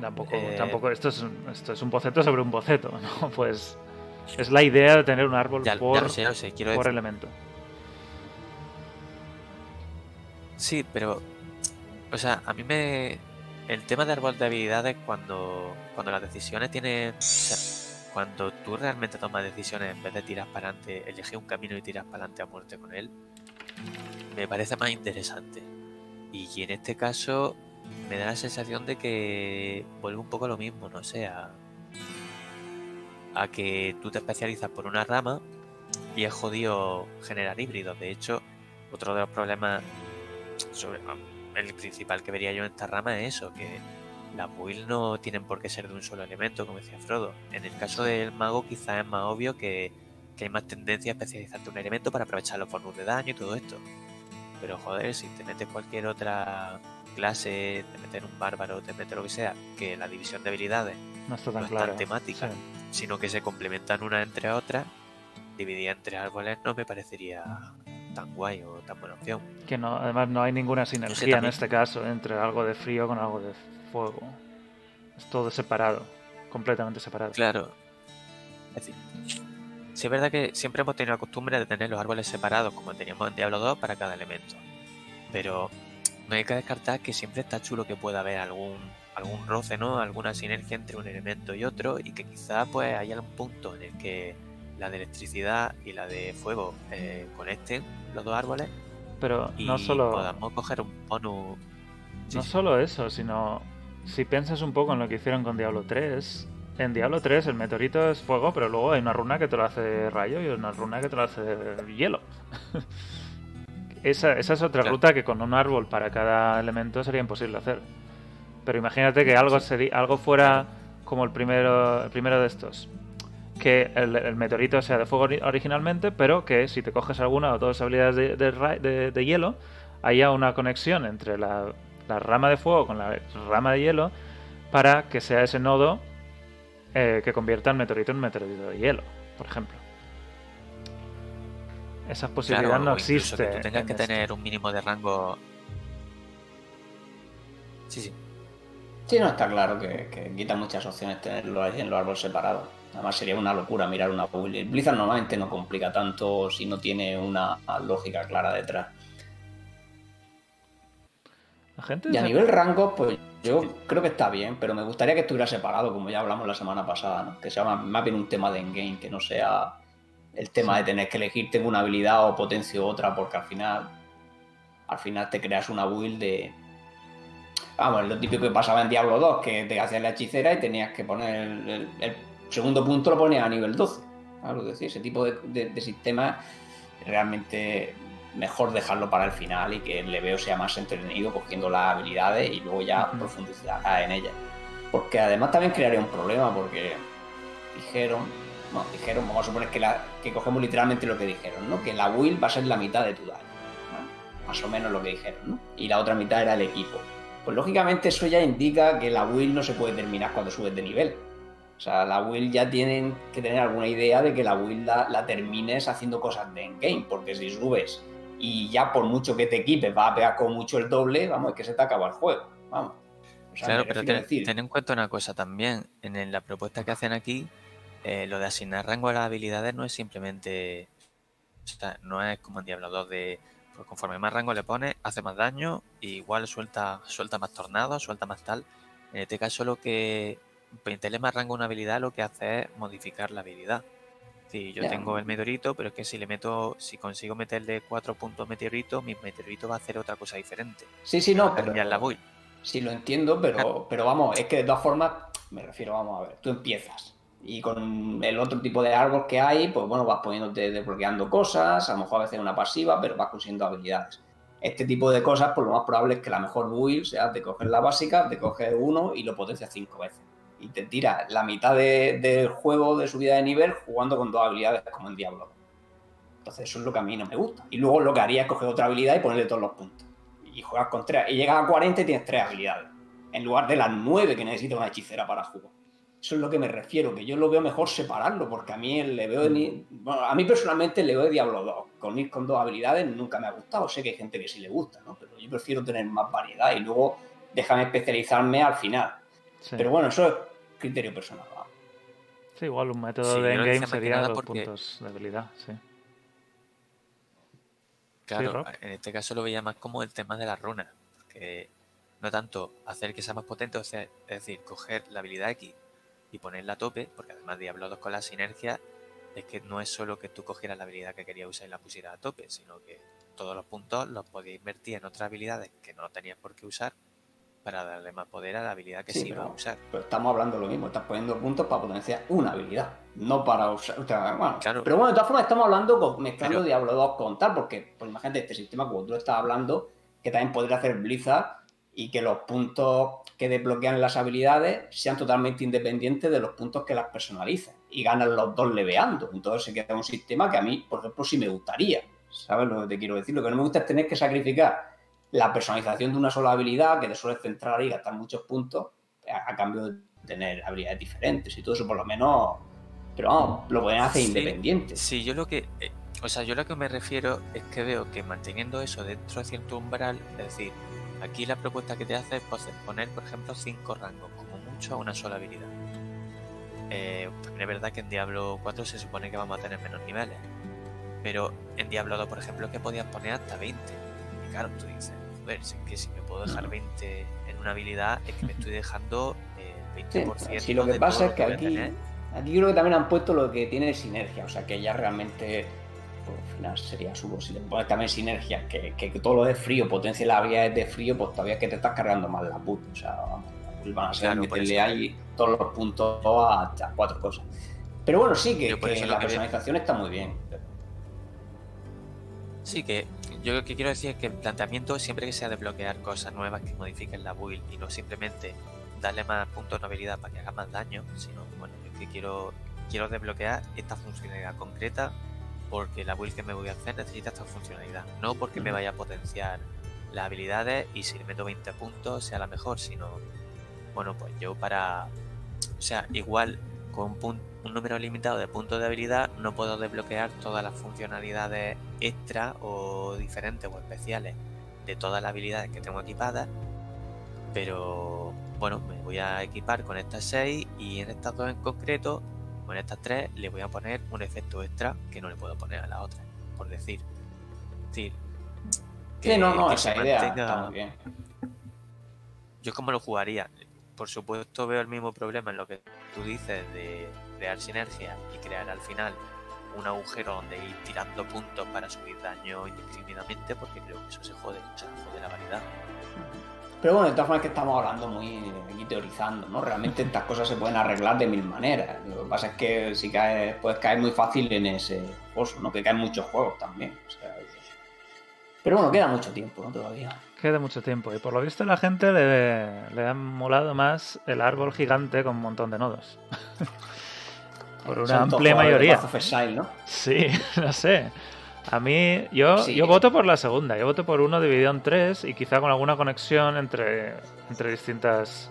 Tampoco, Eh, tampoco esto, es, un- esto es un boceto sobre un boceto, ¿no? Pues es la idea de tener un árbol Ya, ya por, lo sé, ya lo sé, quiero por decir- elemento. Sí, pero. O sea, a mí me. El tema de árbol de habilidades, cuando, cuando las decisiones tienen. O sea, cuando tú realmente tomas decisiones en vez de tirar para adelante, elegir un camino y tirar para adelante a muerte con él, me parece más interesante. Y en este caso, me da la sensación de que vuelve un poco lo mismo, no sé, a, a que tú te especializas por una rama y es jodido generar híbridos. De hecho, otro de los problemas sobre el principal que vería yo en esta rama es eso, que las builds no tienen por qué ser de un solo elemento, como decía Frodo. En el caso del mago quizás es más obvio que, que hay más tendencia a especializarte en un elemento para aprovechar los bonus de daño y todo esto. Pero joder, si te metes cualquier otra clase, te metes un bárbaro, te metes lo que sea, que la división de habilidades No está tan no es tan temática, Sí. sino que se complementan una entre otras, dividida entre árboles no me parecería tan guay o tan buena opción. Que no, además no hay ninguna sinergia en este caso entre algo de frío con algo de fuego. Es todo separado, completamente separado. Claro. Es decir, sí es verdad que siempre hemos tenido la costumbre de tener los árboles separados, como teníamos en Diablo 2, para cada elemento. Pero no hay que descartar que siempre está chulo que pueda haber algún, algún roce, ¿no? Alguna sinergia entre un elemento y otro, y que quizás pues haya un punto en el que la de electricidad y la de fuego eh, conecten los dos árboles Pero y no solo, podamos coger un bonus. Sí, no sí. solo eso, sino si piensas un poco en lo que hicieron con Diablo 3, en Diablo 3 el meteorito es fuego, pero luego hay una runa que te lo hace rayo y una runa que te lo hace hielo. esa, esa es otra Claro. ruta que con un árbol para cada elemento sería imposible hacer. Pero imagínate que algo, sería, algo fuera como el primero, el primero de estos. Que el, el meteorito sea de fuego ori- originalmente, pero que si te coges alguna o todas las habilidades de, de ra- de- de hielo, haya una conexión entre la, la rama de fuego con la rama de hielo para que sea ese nodo eh, que convierta el meteorito en meteorito de hielo, por ejemplo. Esa posibilidad Claro, no existe. Que tú tengas en que tener un mínimo de rango. Sí, sí. Sí, no está claro que, que quita muchas opciones tenerlo ahí en los árboles separados. Además sería una locura mirar una build. Blizzard normalmente no complica tanto si no tiene una lógica clara detrás. La gente Y a nivel rango, pues yo creo que está bien, pero me gustaría que estuviera separado, como ya hablamos la semana pasada, ¿no? Que sea más, bien un tema de endgame, que no sea el tema de tener que elegir tengo una habilidad o potencio otra, porque al final, al final te creas una build de. Vamos, lo típico que pasaba en Diablo 2, que te hacías la hechicera y tenías que poner el, el- el segundo punto lo ponías a nivel 12. Claro, es decir, ese tipo de, de, de sistemas realmente mejor dejarlo para el final y que el leveo sea más entretenido cogiendo las habilidades y luego ya Ujú. profundizar en ellas. Porque además también crearía un problema porque dijeron, no, dijeron, vamos a suponer que, la, que cogemos literalmente lo que dijeron, ¿no? Que la will va a ser la mitad de tu daño. ¿no? Más o menos lo que dijeron, ¿no? Y la otra mitad era el equipo. Pues lógicamente eso ya indica que la will no se puede terminar cuando subes de nivel. O sea, la will ya tienen que tener alguna idea de que la will la, la termines haciendo cosas de endgame, porque si subes y ya por mucho que te equipes va a pegar con mucho el doble, vamos, es que se te acaba el juego. Vamos. O sea, Claro, pero ten, en cuenta una cosa también. En la propuesta que hacen aquí, eh, lo de asignar rango a las habilidades no es simplemente. O sea, no es como en Diablo 2 de. Pues conforme más rango le pones, hace más daño, y igual suelta, suelta más tornados, suelta más tal. En este caso, lo que. Meterle más rango a una habilidad lo que hace es modificar la habilidad. Sí, yo tengo el meteorito, pero es que si le meto, si consigo meterle cuatro puntos meteorito, mi meteorito va a hacer otra cosa diferente. Sí, sí, no, Va a cambiar pero la build. Sí, lo entiendo, pero, pero vamos, es que de todas formas, me refiero, vamos a ver, tú empiezas y con el otro tipo de árbol que hay, pues bueno, vas poniéndote desbloqueando cosas, a lo mejor a veces una pasiva, pero vas consiguiendo habilidades. Este tipo de cosas, pues lo más probable es que la mejor build sea te coges la básica, te coges uno y lo potencias cinco veces. Y te tira la mitad de- del juego de subida de nivel jugando con dos habilidades como en Diablo. Entonces eso es lo que a mí no me gusta. Y luego lo que haría es coger otra habilidad y ponerle todos los puntos y juegas con tres. Y llegas a 40 y tienes tres habilidades. En lugar de las nueve que necesita una hechicera para jugar. Eso es lo que me refiero, que yo lo veo mejor separarlo, porque a mí el leveo de ni- bueno, a mí personalmente el leveo de Diablo 2, con ir con dos habilidades nunca me ha gustado. Sé que hay gente que sí le gusta, ¿no? Pero yo prefiero tener más variedad y luego déjame especializarme al final. Sí. Pero bueno, eso es criterio personal. Sí, igual un método Sí, de endgame que sería los porque- puntos de habilidad, sí. Claro, en este caso lo veía más como el tema de las runas. Que no tanto hacer que sea más potente, o sea, es decir, coger la habilidad X y ponerla a tope, porque además Diablo 2 con la sinergia es que no es solo que tú cogieras la habilidad que querías usar y la pusieras a tope, sino que todos los puntos los podías invertir en otras habilidades que no tenías por qué usar para darle más poder a la habilidad que Sí, sí, iba a usar. Pero estamos hablando de lo mismo, estás poniendo puntos para potenciar una habilidad, no para usar. o sea, bueno, Claro. Pero bueno, de todas formas estamos hablando, con- mezclando Pero- Diablo 2 con tal, porque pues imagínate este sistema, como tú estás hablando, que también podría hacer Blizzard y que los puntos que desbloquean las habilidades sean totalmente independientes de los puntos que las personalizan y ganan los dos leveando. Entonces se queda un sistema que a mí, por ejemplo, sí me gustaría. ¿Sabes lo que te quiero decir? Lo que no me gusta es tener que sacrificar la personalización de una sola habilidad, que te suele centrar y gastar muchos puntos, a, a cambio de tener habilidades diferentes y todo eso, por lo menos. Pero vamos, lo pueden hacer Sí, independiente. Sí, yo lo que. eh, o sea, yo lo que me refiero es que veo que manteniendo eso dentro de cierto umbral, es decir, aquí la propuesta que te hace es pues, poner, por ejemplo, cinco rangos, como mucho a una sola habilidad. Eh, también es verdad que en Diablo 4 se supone que vamos a tener menos niveles. Pero en Diablo 2, por ejemplo, que podías poner hasta 20. Y claro, tú dices, joder, si es que si me puedo dejar 20 en una habilidad, es que me estoy dejando eh, el Sí, 20%. sí, lo que de pasa es que aquí, aquí creo que también han puesto lo que tiene sinergia, o sea que ya realmente, pues al final sería su Si le pones también sinergia, que, que todo lo de frío potencie las habilidades de frío, pues todavía es que te estás cargando más la puta. O sea, vamos, van a ser Claro, meterle ahí todos los puntos a, a cuatro cosas. Pero bueno, sí, que, la veo- personalización está muy bien. Sí, que yo lo que quiero decir es que el planteamiento, siempre que sea desbloquear cosas nuevas que modifiquen la build y no simplemente darle más puntos de habilidad para que haga más daño, sino, bueno, es que quiero, quiero desbloquear esta funcionalidad concreta porque la build que me voy a hacer necesita esta funcionalidad, no porque me vaya a potenciar las habilidades y si le meto 20 puntos sea la mejor, sino, bueno, pues yo para, o sea, igual con un, pun- un número limitado de puntos de habilidad no puedo desbloquear todas las funcionalidades extra o diferentes o especiales de todas las habilidades que tengo equipadas. Pero bueno, me voy a equipar con estas 6 y en estas dos en concreto, o en estas tres, le voy a poner un efecto extra que no le puedo poner a la otra, por decir. Es decir, Sí, no, no, que esa idea mantenga- está muy bien. yo como lo jugaría. Por supuesto veo el mismo problema en lo que tú dices de crear sinergia y crear al final un agujero donde ir tirando puntos para subir daño indiscriminadamente porque creo que eso se jode, o sea, jode la variedad. Pero bueno, de todas formas que estamos hablando muy teorizando, ¿no? Realmente estas cosas se pueden arreglar de mil maneras. Lo que pasa es que si caes, puedes caer muy fácil en ese pozo, ¿no? Que caen muchos juegos también. Pero bueno, queda mucho tiempo, ¿no? Todavía. Queda mucho tiempo. Y por lo visto la gente le, le ha molado más el árbol gigante con un montón de nodos. por una Son amplia mayoría. Exile, ¿no? Sí, no sé. A mí, yo, Sí. yo voto por la segunda. Yo voto por uno dividido en tres y quizá con alguna conexión entre, entre distintas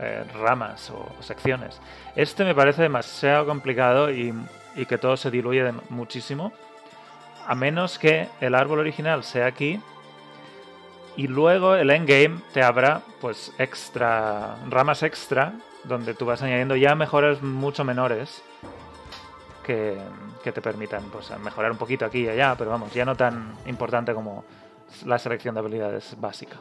eh, ramas o, o secciones. Este me parece demasiado complicado y, y que todo se diluye de- muchísimo. A menos que el árbol original sea aquí y luego el endgame te abra pues extra ramas extra donde tú vas añadiendo ya mejoras mucho menores que, que te permitan pues mejorar un poquito aquí y allá, pero vamos, ya no tan importante como la selección de habilidades básica.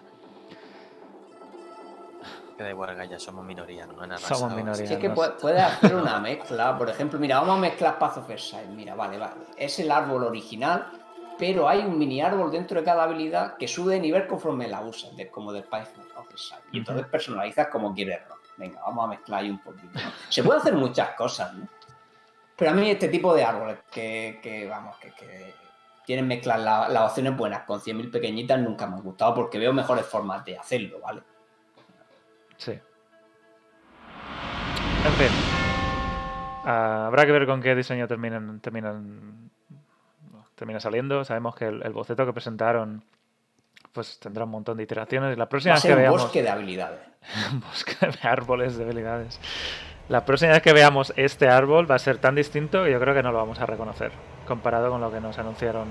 Que da igual, Gaya, somos minoría, no han Somos arrasado, minoría. así Si es que no puede- puedes hacer una mezcla, por ejemplo, mira, vamos a mezclar Path of Exile. Mira, vale, vale. Es el árbol original, pero hay un mini árbol dentro de cada habilidad que sube de nivel conforme la usas, de- como del Path of Exile. Y entonces personalizas como quieres. ¿no? Venga, vamos a mezclar ahí un poquito. Se puede hacer muchas cosas, ¿no? Pero a mí este tipo de árboles que, que, vamos, que, que tienen mezclar la- las opciones buenas con 100.000 pequeñitas nunca me han gustado porque veo mejores formas de hacerlo, ¿vale? Sí. En fin. Ah, habrá que ver con qué diseño terminan, terminan termina saliendo. Sabemos que el, el boceto que presentaron pues tendrá un montón de iteraciones. La Va próxima a vez que ser un veamos bosque de habilidades. un bosque de árboles de habilidades. La próxima vez que veamos este árbol va a ser tan distinto que yo creo que no lo vamos a reconocer comparado con lo que nos anunciaron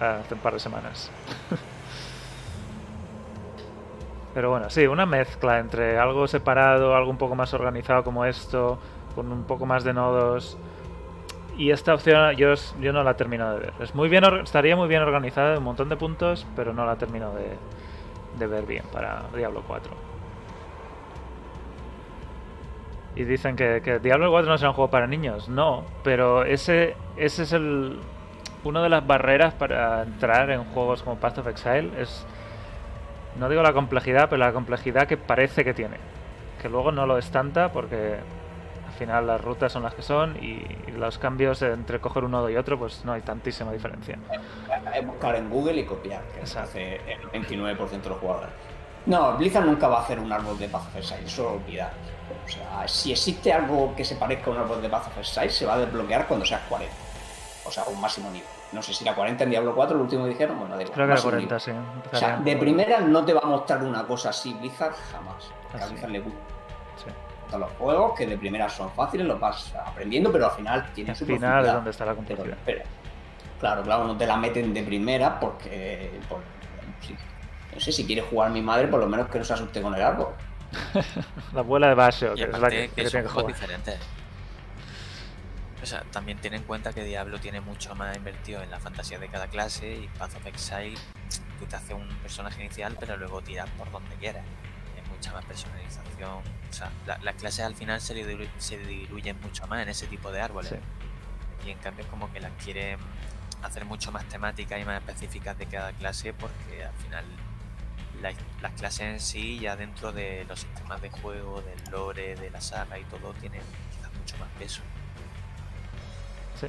hace un par de semanas. Pero bueno, sí, una mezcla entre algo separado, algo un poco más organizado como esto, con un poco más de nodos. Y esta opción yo, yo no la he terminado de ver. Es muy bien, estaría muy bien organizada, un montón de puntos, pero no la he terminado de, de ver bien para Diablo 4. Y dicen que, que, Diablo 4 no será un juego para niños. No, pero ese, ese es el una de las barreras para entrar en juegos como Path of Exile. Es, no digo la complejidad, pero la complejidad que parece que tiene. Que luego no lo es tanta porque al final las rutas son las que son y, los cambios entre coger un nodo y otro, pues no hay tantísima diferencia. Es buscar en Google y copiar, que se hace el 29% de los jugadores. No, Blizzard nunca va a hacer un árbol de Path of Exile, eso olvidar. O sea, si existe algo que se parezca a un árbol de Path of Exile, se va a desbloquear cuando seas 40. O sea, un máximo nivel. No sé si era 40 en Diablo 4, el último dijeron, bueno, Creo que era 40, sí. O sea, de primera no te va a mostrar una cosa así Blizzard jamás. A Blizzard le gusta. Sí. Los juegos que de primera son fáciles, los vas aprendiendo, pero al final tienen su final es donde está la complejidad. claro, claro, no te la meten de primera porque, no sé, si quieres jugar mi madre, por lo menos que no se asuste con el árbol. la abuela de Basho, que es la que, que, tiene que jugar. diferente. O sea, también ten en cuenta que Diablo tiene mucho más invertido en la fantasía de cada clase y Path of Exile tú te haces un personaje inicial pero luego tiras por donde quieras. Hay mucha más personalización. O sea, las clases al final se, diluyen mucho más en ese tipo de árboles. Y en cambio es como que las quieren hacer mucho más temáticas y más específicas de cada clase porque al final las clases en sí ya dentro de los sistemas de juego, del lore, de la saga y todo tienen quizás mucho más peso. Sí,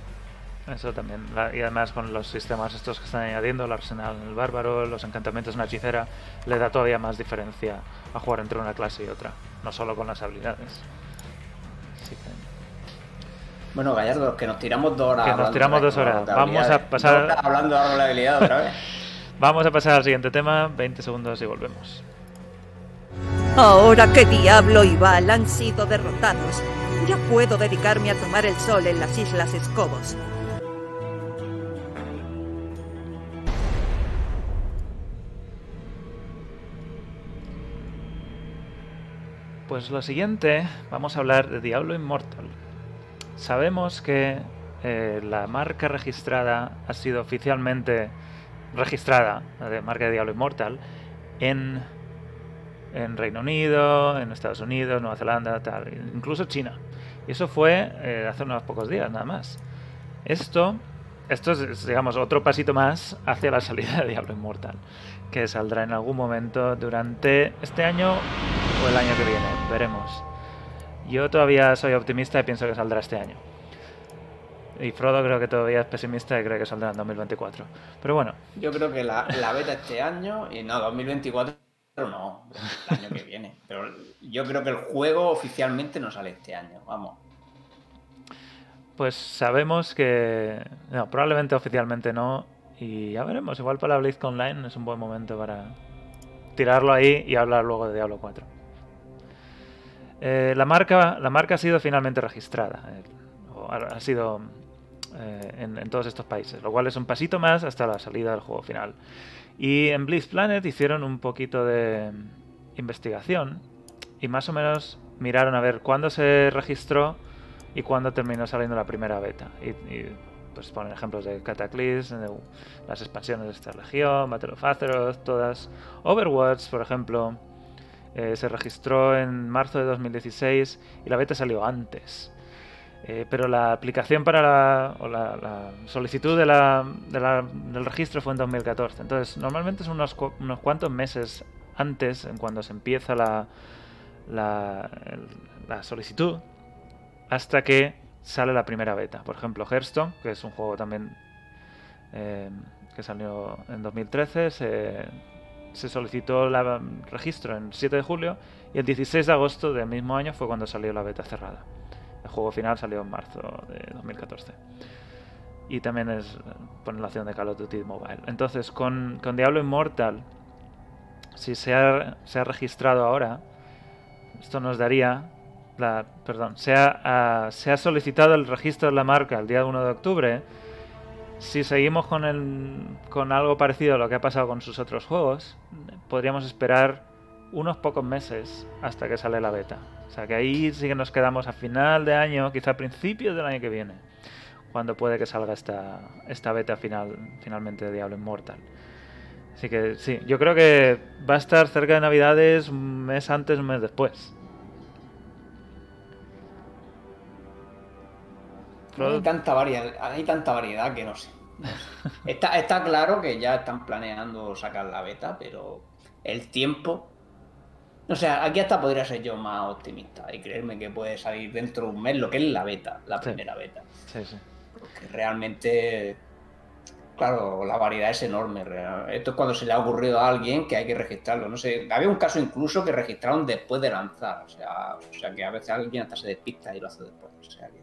eso también. y además con los sistemas estos que están añadiendo, el arsenal el bárbaro, los encantamientos en una hechicera, le da todavía más diferencia a jugar entre una clase y otra, no solo con las habilidades. Bueno, Gallardo, que nos tiramos dos horas. Que nos tiramos dos horas. Vamos a pasar. hablando de la habilidad otra vez. Vamos a pasar al siguiente tema, 20 segundos y volvemos. Ahora que Diablo y Val han sido derrotados, ya puedo dedicarme a tomar el sol en las Islas Escobos. Pues lo siguiente, vamos a hablar de Diablo Immortal. Sabemos que eh, la marca registrada ha sido oficialmente registrada, la de marca de Diablo Immortal, en, en Reino Unido, en Estados Unidos, Nueva Zelanda, tal, incluso China. Y eso fue eh, hace unos pocos días, nada más. Esto, esto es, digamos, otro pasito más hacia la salida de Diablo Immortal, que saldrá en algún momento durante este año o el año que viene, veremos. Yo todavía soy optimista y pienso que saldrá este año. Y Frodo creo que todavía es pesimista y cree que saldrá en 2024. Pero bueno. Yo creo que la, la beta este año y no, 2024 no, el año que viene. Pero yo creo que el juego oficialmente no sale este año, vamos. Pues sabemos que. No, probablemente oficialmente no. Y ya veremos. Igual para Blitz Online es un buen momento para tirarlo ahí y hablar luego de Diablo 4. Eh, la, marca, la marca ha sido finalmente registrada. Eh, ha sido eh, en, todos estos países. Lo cual es un pasito más hasta la salida del juego final. Y en Blitz Planet hicieron un poquito de investigación y más o menos miraron a ver cuándo se registró y cuándo terminó saliendo la primera beta. Y, pues ponen ejemplos de Cataclysm, de las expansiones de esta región, Battle of Azeroth, todas. Overwatch, por ejemplo, eh, se registró en marzo de 2016 y la beta salió antes. Eh, pero la aplicación para la, o la, solicitud de la, del registro fue en 2014. Entonces, normalmente es unos, unos cuantos meses antes, en cuando se empieza la, la, solicitud, hasta que sale la primera beta. Por ejemplo, Hearthstone, que es un juego también eh, que salió en 2013, se, se solicitó el registro en 7 de julio y el 16 de agosto del mismo año fue cuando salió la beta cerrada. El juego final salió en marzo de 2014. Y también es por la acción de Call of Duty Mobile. Entonces, con, con Diablo Immortal, si se ha, se ha, registrado ahora, esto nos daría. La, perdón, se ha, se ha solicitado el registro de la marca el día 1 de octubre. Si seguimos con, el, con algo parecido a lo que ha pasado con sus otros juegos, podríamos esperar unos pocos meses hasta que sale la beta. O sea que ahí sí que nos quedamos a final de año, quizá a principios del año que viene, cuando puede que salga esta, esta beta final, finalmente de Diablo Immortal. Así que sí, yo creo que va a estar cerca de Navidades un mes antes, un mes después. Hay tanta, variedad, hay tanta variedad que no sé. Está, está claro que ya están planeando sacar la beta, pero el tiempo o sea, aquí hasta podría ser yo más optimista y creerme que puede salir dentro de un mes lo que es la beta, la primera beta. Sí, sí. Porque realmente, claro, la variedad es enorme. Esto es cuando se le ha ocurrido a alguien que hay que registrarlo. No sé, había un caso incluso que registraron después de lanzar. O sea, o sea que a veces alguien hasta se despista y lo hace después. O sea que...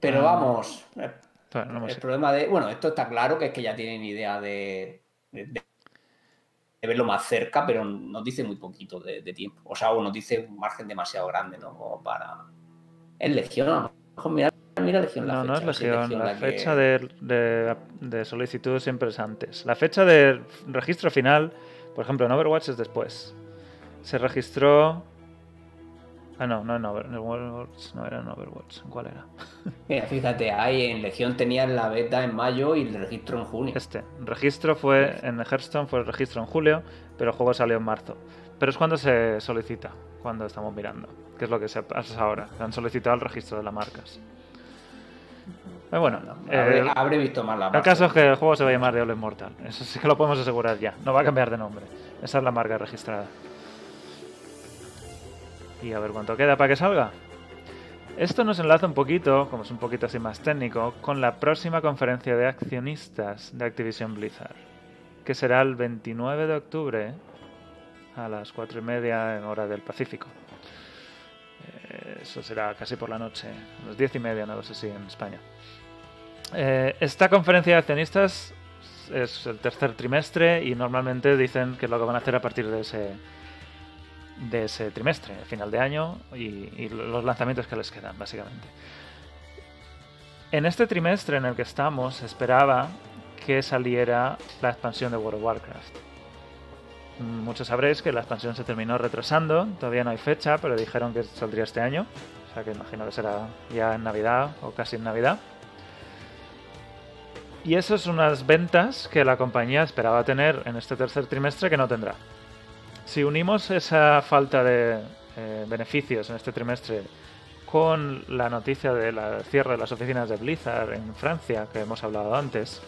Pero Ah. vamos, no el problema de... Bueno, esto está claro que es que ya tienen idea de, de- de- de verlo más cerca, pero nos dice muy poquito de, de tiempo. O sea, o nos dice un margen demasiado grande, ¿no? Como para... Es Legión, a lo mejor mira, mira Legión la No, no es fecha, a ver si Legión. La que- fecha de, de- de solicitud siempre es antes. La fecha de registro final, por ejemplo, en Overwatch es después. Se registró. Ah, no, no en Over- en Overwatch. No era en Overwatch. ¿En cuál era? Mira, fíjate, ahí en Legión tenían la beta en mayo y el registro en junio. Este. El registro fue en Hearthstone, fue el registro en julio, pero el juego salió en marzo. Pero es cuando se solicita, cuando estamos mirando. Que es lo que se pasa ahora. que Han solicitado el registro de las marcas. Pero bueno, Habré, eh, habré visto más la El marca. caso es que el juego se va a llamar Diablo Immortal. Eso sí que lo podemos asegurar ya. No va a cambiar de nombre. Esa es la marca registrada. Y a ver cuánto queda para que salga. Esto nos enlaza un poquito, como es un poquito así más técnico, con la próxima conferencia de accionistas de Activision Blizzard. Que será el 29 de octubre a las 4 y media en hora del Pacífico. Eh, Eso será casi por la noche, a las 10 y media, no sé si en España. Eh, esta conferencia de accionistas es el tercer trimestre y normalmente dicen que es lo que van a hacer a partir de ese de ese trimestre, final de año y, los lanzamientos que les quedan, básicamente. En este trimestre en el que estamos, esperaba que saliera la expansión de World of Warcraft. Mm, Muchos sabréis que la expansión se terminó retrasando, todavía no hay fecha, pero dijeron que saldría este año, o sea que imagino que será ya en Navidad o casi en Navidad. Y eso son unas ventas que la compañía esperaba tener en este tercer trimestre que no tendrá. Si unimos esa falta de eh, beneficios en este trimestre con la noticia del cierre de las oficinas de Blizzard en Francia, que hemos hablado antes,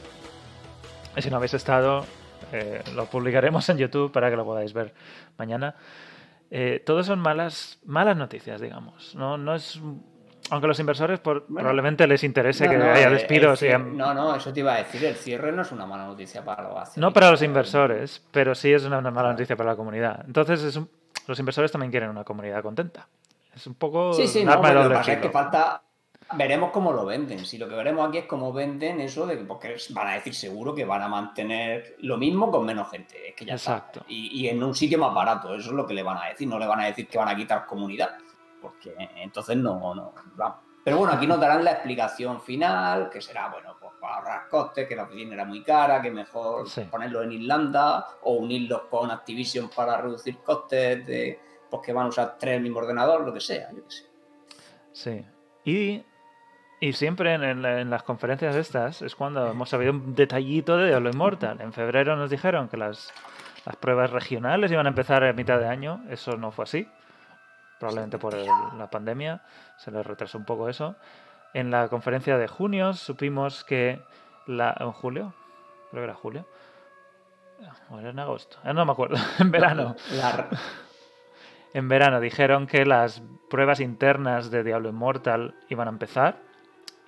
y si no habéis estado, eh, lo publicaremos en YouTube para que lo podáis ver mañana. Eh, todo son malas, malas noticias, digamos. No, no es aunque los inversores por- Bueno. probablemente les interese No, que no, haya despidos el y No, no, eso te iba a decir. El cierre no es una mala noticia para los no para los inversores, pero sí es una, una mala noticia para la comunidad. Entonces es un- los inversores también quieren una comunidad contenta. Es un poco Sí, sí, un no, arma de pero lo doble que pasa es que falta. Veremos cómo lo venden. Si lo que veremos aquí es cómo venden eso, de que, porque van a decir seguro que van a mantener lo mismo con menos gente. Es que ya Exacto. está. Y, y en un sitio más barato. Eso es lo que le van a decir. No le van a decir que van a quitar comunidad. Porque entonces no, no. vamos. Pero bueno, aquí nos darán la explicación final, que será, bueno, pues para ahorrar costes, que la oficina era muy cara, que mejor Sí. ponerlo en Irlanda o unirlos con Activision para reducir costes de pues que van a usar tres el mismo ordenador, lo que sea, yo qué sé. Sí. Y, y siempre en, en la- en las conferencias estas es cuando hemos sabido un detallito de Diablo Immortal. En febrero nos dijeron que las, las pruebas regionales iban a empezar a mitad de año. Eso no fue así. Probablemente por el- la pandemia se les retrasó un poco eso. En la conferencia de junio supimos que la, en julio, creo que era julio, o era en agosto, Ah, no me acuerdo, en verano. La- En verano dijeron que las pruebas internas de Diablo Immortal iban a empezar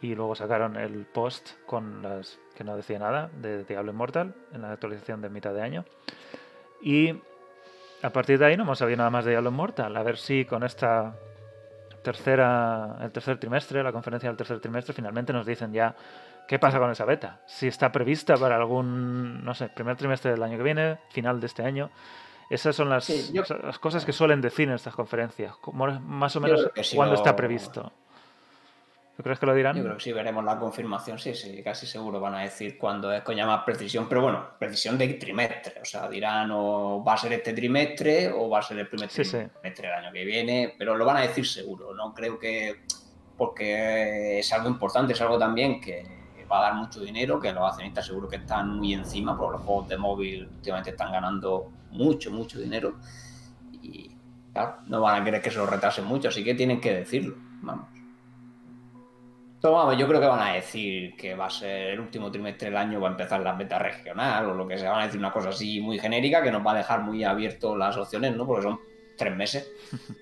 y luego sacaron el post con las que no decía nada de Diablo Immortal en la actualización de mitad de año. Y a partir de ahí no hemos sabido nada más de Diablo Immortal. A ver si con esta tercera, el tercer trimestre, la conferencia del tercer trimestre, finalmente nos dicen ya qué pasa con esa beta. Si está prevista para algún, no sé, primer trimestre del año que viene, final de este año. Esas son las, Sí, yo- las cosas que suelen decir en estas conferencias. más o menos si cuándo está previsto. ¿Tú crees que lo dirán? Yo creo que sí veremos la confirmación, sí, sí, casi seguro van a decir cuándo es con más precisión, pero bueno, precisión de trimestre, o sea, dirán o va a ser este trimestre o va a ser el primer Sí, sí. trimestre del año que viene, pero lo van a decir seguro, no creo que, porque es algo importante, es algo también que va a dar mucho dinero, que los accionistas seguro que están muy encima, porque los juegos de móvil últimamente están ganando mucho, mucho dinero y claro, no van a querer que se lo retrasen mucho, así que tienen que decirlo, vamos. Pero vamos, yo creo que van a decir que va a ser el último trimestre del año, va a empezar la beta regional o lo que sea. Van a decir una cosa así muy genérica que nos va a dejar muy abiertos las opciones, ¿no? Porque son tres meses.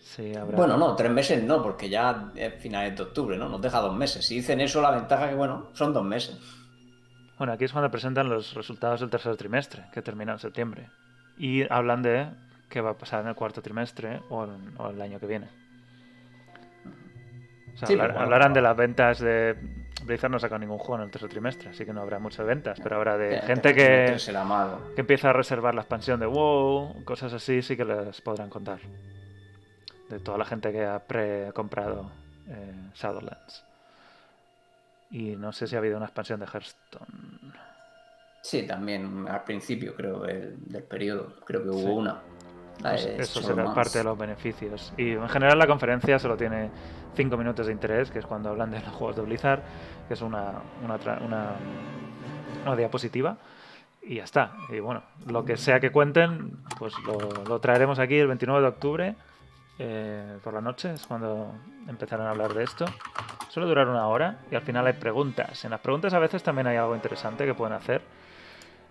Sí, habrá. Bueno, no, tres meses no, porque ya es finales de octubre, ¿no? Nos deja dos meses. Si dicen eso, la ventaja es que, bueno, son dos meses. Bueno, aquí es cuando presentan los resultados del tercer trimestre, que termina en septiembre. Y hablan de qué va a pasar en el cuarto trimestre o, en- o el año que viene. O sea, Sí, hablar- pero bueno, hablarán de las ventas de... Blizzard no saca ningún juego en el tercer trimestre, así que no habrá muchas ventas, pero habrá de gente que, trimestre será malo. que empieza a reservar la expansión de WoW, cosas así, sí que les podrán contar. De toda la gente que ha pre-comprado eh, Shadowlands. Y no sé si ha habido una expansión de Hearthstone. Sí, también al principio, creo, del, del periodo. Creo que hubo Sí. una. Pues eso será parte de los beneficios. Y en general la conferencia solo tiene 5 minutos de interés, que es cuando hablan de los juegos de Blizzard, que es una, una, una, una diapositiva. Y ya está. Y bueno, lo que sea que cuenten, pues lo, lo traeremos aquí el 29 de octubre, eh, por la noche, es cuando empezarán a hablar de esto. Suele durar una hora y al final hay preguntas. En las preguntas a veces también hay algo interesante que pueden hacer,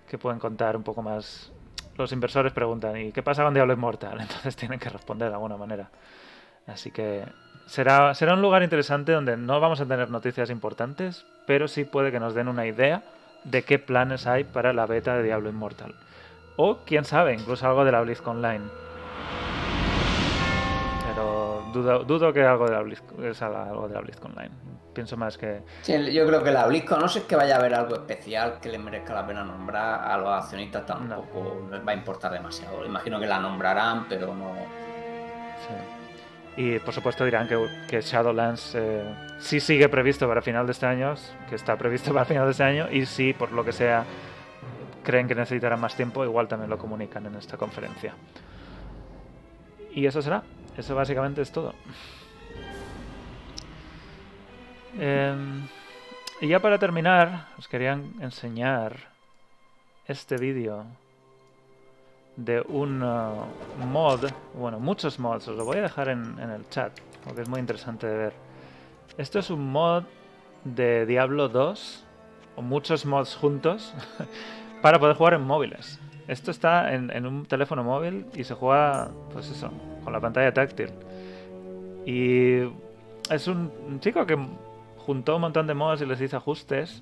que pueden contar un poco más. Los inversores preguntan, ¿y qué pasa con Diablo Immortal? Entonces tienen que responder de alguna manera. Así que será, será un lugar interesante donde no vamos a tener noticias importantes, pero sí puede que nos den una idea de qué planes hay para la beta de Diablo Immortal. O, quién sabe, incluso algo de la Online. Pero dudo, dudo que algo de la algo de Online. Pienso más que... Sí, yo creo que la BlizzCon, no sé que vaya a haber algo especial que le merezca la pena nombrar a los accionistas tampoco les va a importar demasiado. Imagino que la nombrarán, pero no. Sí. Y por supuesto dirán que, que Shadowlands eh, sí sigue previsto para final de este año, que está previsto para final de este año, y si por lo que sea creen que necesitarán más tiempo, igual también lo comunican en esta conferencia. Y eso será. Eso básicamente es todo. Em, y ya para terminar, os quería enseñar este vídeo de un uh, mod, bueno, muchos mods, os lo voy a dejar en, el chat, porque es muy interesante de ver. Esto es un mod de Diablo 2, o muchos mods juntos, para poder jugar en móviles. Esto está en, un teléfono móvil y se juega, pues eso, con la pantalla táctil. Y es un chico que juntó un montón de mods y les hizo ajustes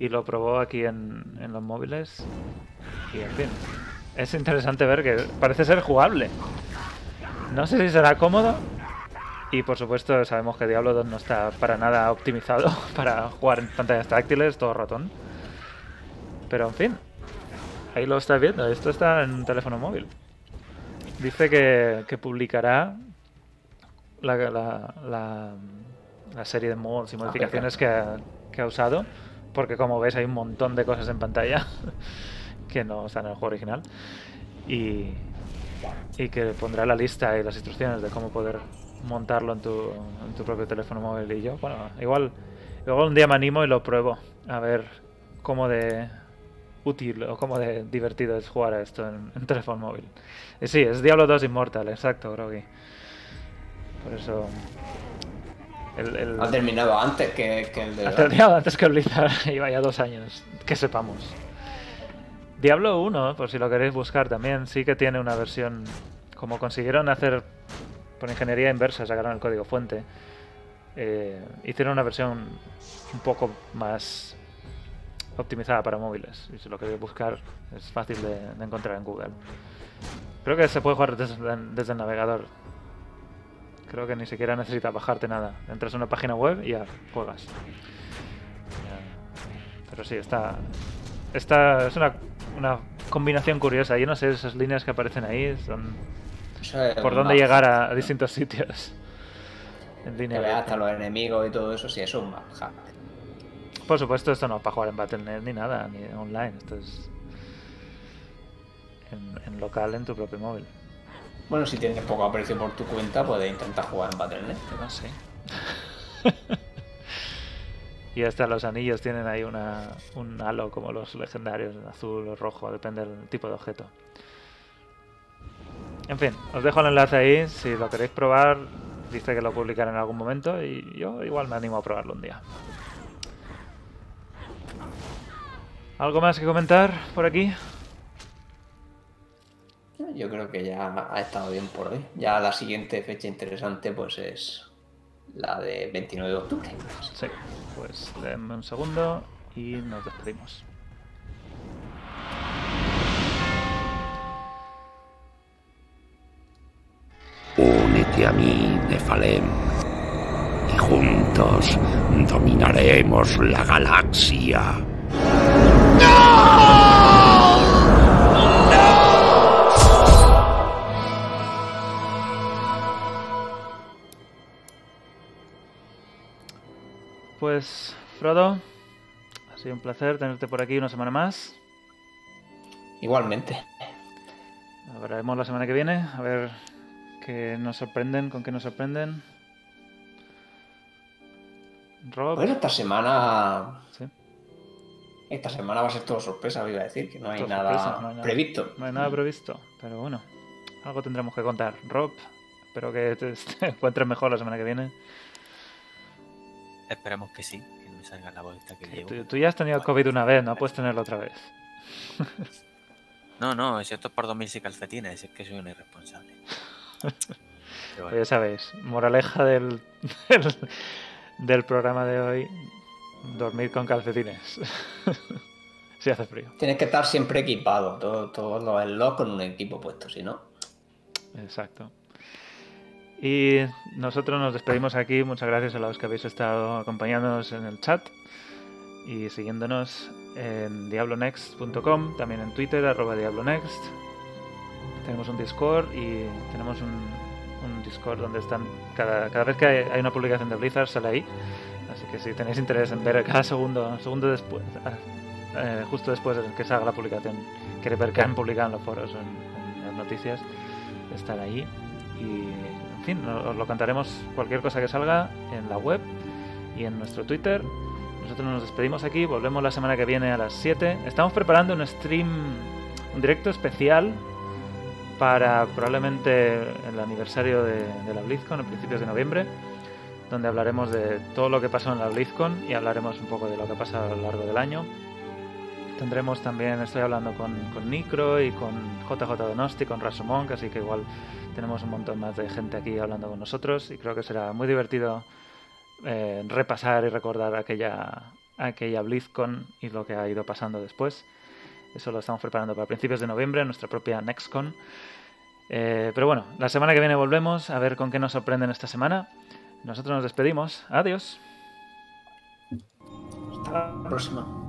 y lo probó aquí en, en los móviles. Y en fin, es interesante ver que parece ser jugable. No sé si será cómodo. Y por supuesto sabemos que Diablo 2 no está para nada optimizado para jugar en pantallas táctiles, todo ratón. Pero en fin, ahí lo estás viendo. Esto está en un teléfono móvil. Dice que, que publicará la, la, la, la serie de mods y modificaciones que ha, que ha usado. Porque como ves hay un montón de cosas en pantalla que no están en el juego original. Y, y que pondrá la lista y las instrucciones de cómo poder montarlo en tu, en tu propio teléfono móvil. Y yo, bueno, igual, igual un día me animo y lo pruebo a ver cómo de útil o cómo de divertido es jugar a esto en, en teléfono móvil. Y sí, es Diablo 2 Immortal, exacto, Groggy. Por eso. El, el- Ha terminado antes que, que el de. ha terminado antes que el Blizzard, iba ya dos años, que sepamos. Diablo 1, por si lo queréis buscar también, sí que tiene una versión. Como consiguieron hacer por ingeniería inversa, sacaron el código fuente. eh, hicieron una versión un poco más optimizada para móviles. Y si lo queréis buscar, es fácil de, de encontrar en Google. Creo que se puede jugar desde, desde el navegador. Creo que ni siquiera necesitas bajarte nada. Entras a una página web y ya juegas. Pero sí, está. Esta es una, una combinación curiosa. Yo no sé, esas líneas que aparecen ahí son. Por dónde llegar a, a distintos sitios. En línea hasta los enemigos y todo eso, sí, eso es más hack. Por supuesto, esto no es para jugar en Battle.net ni nada, ni online. Esto es en, en local en tu propio móvil. Bueno, si tienes poco aprecio por tu cuenta, puedes intentar jugar en Battle.net. No sé. y hasta los anillos tienen ahí una, un halo como los legendarios, azul o rojo, depende del tipo de objeto. En fin, os dejo el enlace ahí. Si lo queréis probar, dice que lo publicaré en algún momento y yo igual me animo a probarlo un día. ¿Algo más que comentar por aquí? Yo creo que ya ha estado bien por hoy. Ya la siguiente fecha interesante pues es la de 29 de octubre. Sí, pues denme un segundo y nos despedimos. Únete a mí, Nefalem, y juntos dominaremos la galaxia. Pues, Frodo, ha sido un placer tenerte por aquí una semana más. Igualmente. Hablaremos la semana que viene, a ver qué nos sorprenden, con qué nos sorprenden. Rob, Bueno, esta semana. Sí. Esta semana va a ser todo sorpresa, iba a decir, que no hay, nada, sorpresa, no hay nada- previsto. No hay nada previsto, pero bueno, algo tendremos que contar. Rob, espero que te, te encuentres mejor la semana que viene. Esperemos que sí, que no me salga la bolita que llevo. Tú, tú ya has tenido COVID una vez, no puedes tenerlo otra vez. No, no, si esto es por dormirse calcetines, es que soy un irresponsable. Pues bueno, ya sabéis, moraleja del, del, del programa de hoy, dormir con calcetines. si hace frío. Tienes que estar siempre equipado, todo- todos los slots con un equipo puesto, si no. Exacto. Y nosotros nos despedimos aquí. Muchas gracias a los que habéis estado acompañándonos en el chat y siguiéndonos en diablonext.com, también en Twitter, arroba diablonext. Tenemos un Discord y tenemos un, un Discord donde están. Cada, cada vez que hay, una publicación de Blizzard sale ahí. Así que si tenéis interés en ver cada segundo, segundo después, eh, justo después de que salga la publicación, queréis ver qué han publicado en los foros en, en las noticias, están ahí. Y fin, os lo contaremos cualquier cosa que salga en la web y en nuestro Twitter. Nosotros nos despedimos aquí, volvemos la semana que viene a las 7. Estamos preparando un stream, un directo especial para probablemente el aniversario de, de la BlizzCon, a principios de noviembre, donde hablaremos de todo lo que pasó en la BlizzCon y hablaremos un poco de lo que pasa a lo largo del año. Tendremos también, estoy hablando con, con Nicro y con JJ Donosti, con Rasomon, así que igual tenemos un montón más de gente aquí hablando con nosotros y creo que será muy divertido eh, repasar y recordar aquella, aquella BlizzCon y lo que ha ido pasando después. Eso lo estamos preparando para principios de noviembre, nuestra propia NextCon. Eh, pero bueno, la semana que viene volvemos a ver con qué nos sorprenden esta semana. Nosotros nos despedimos. Adiós. Hasta la próxima.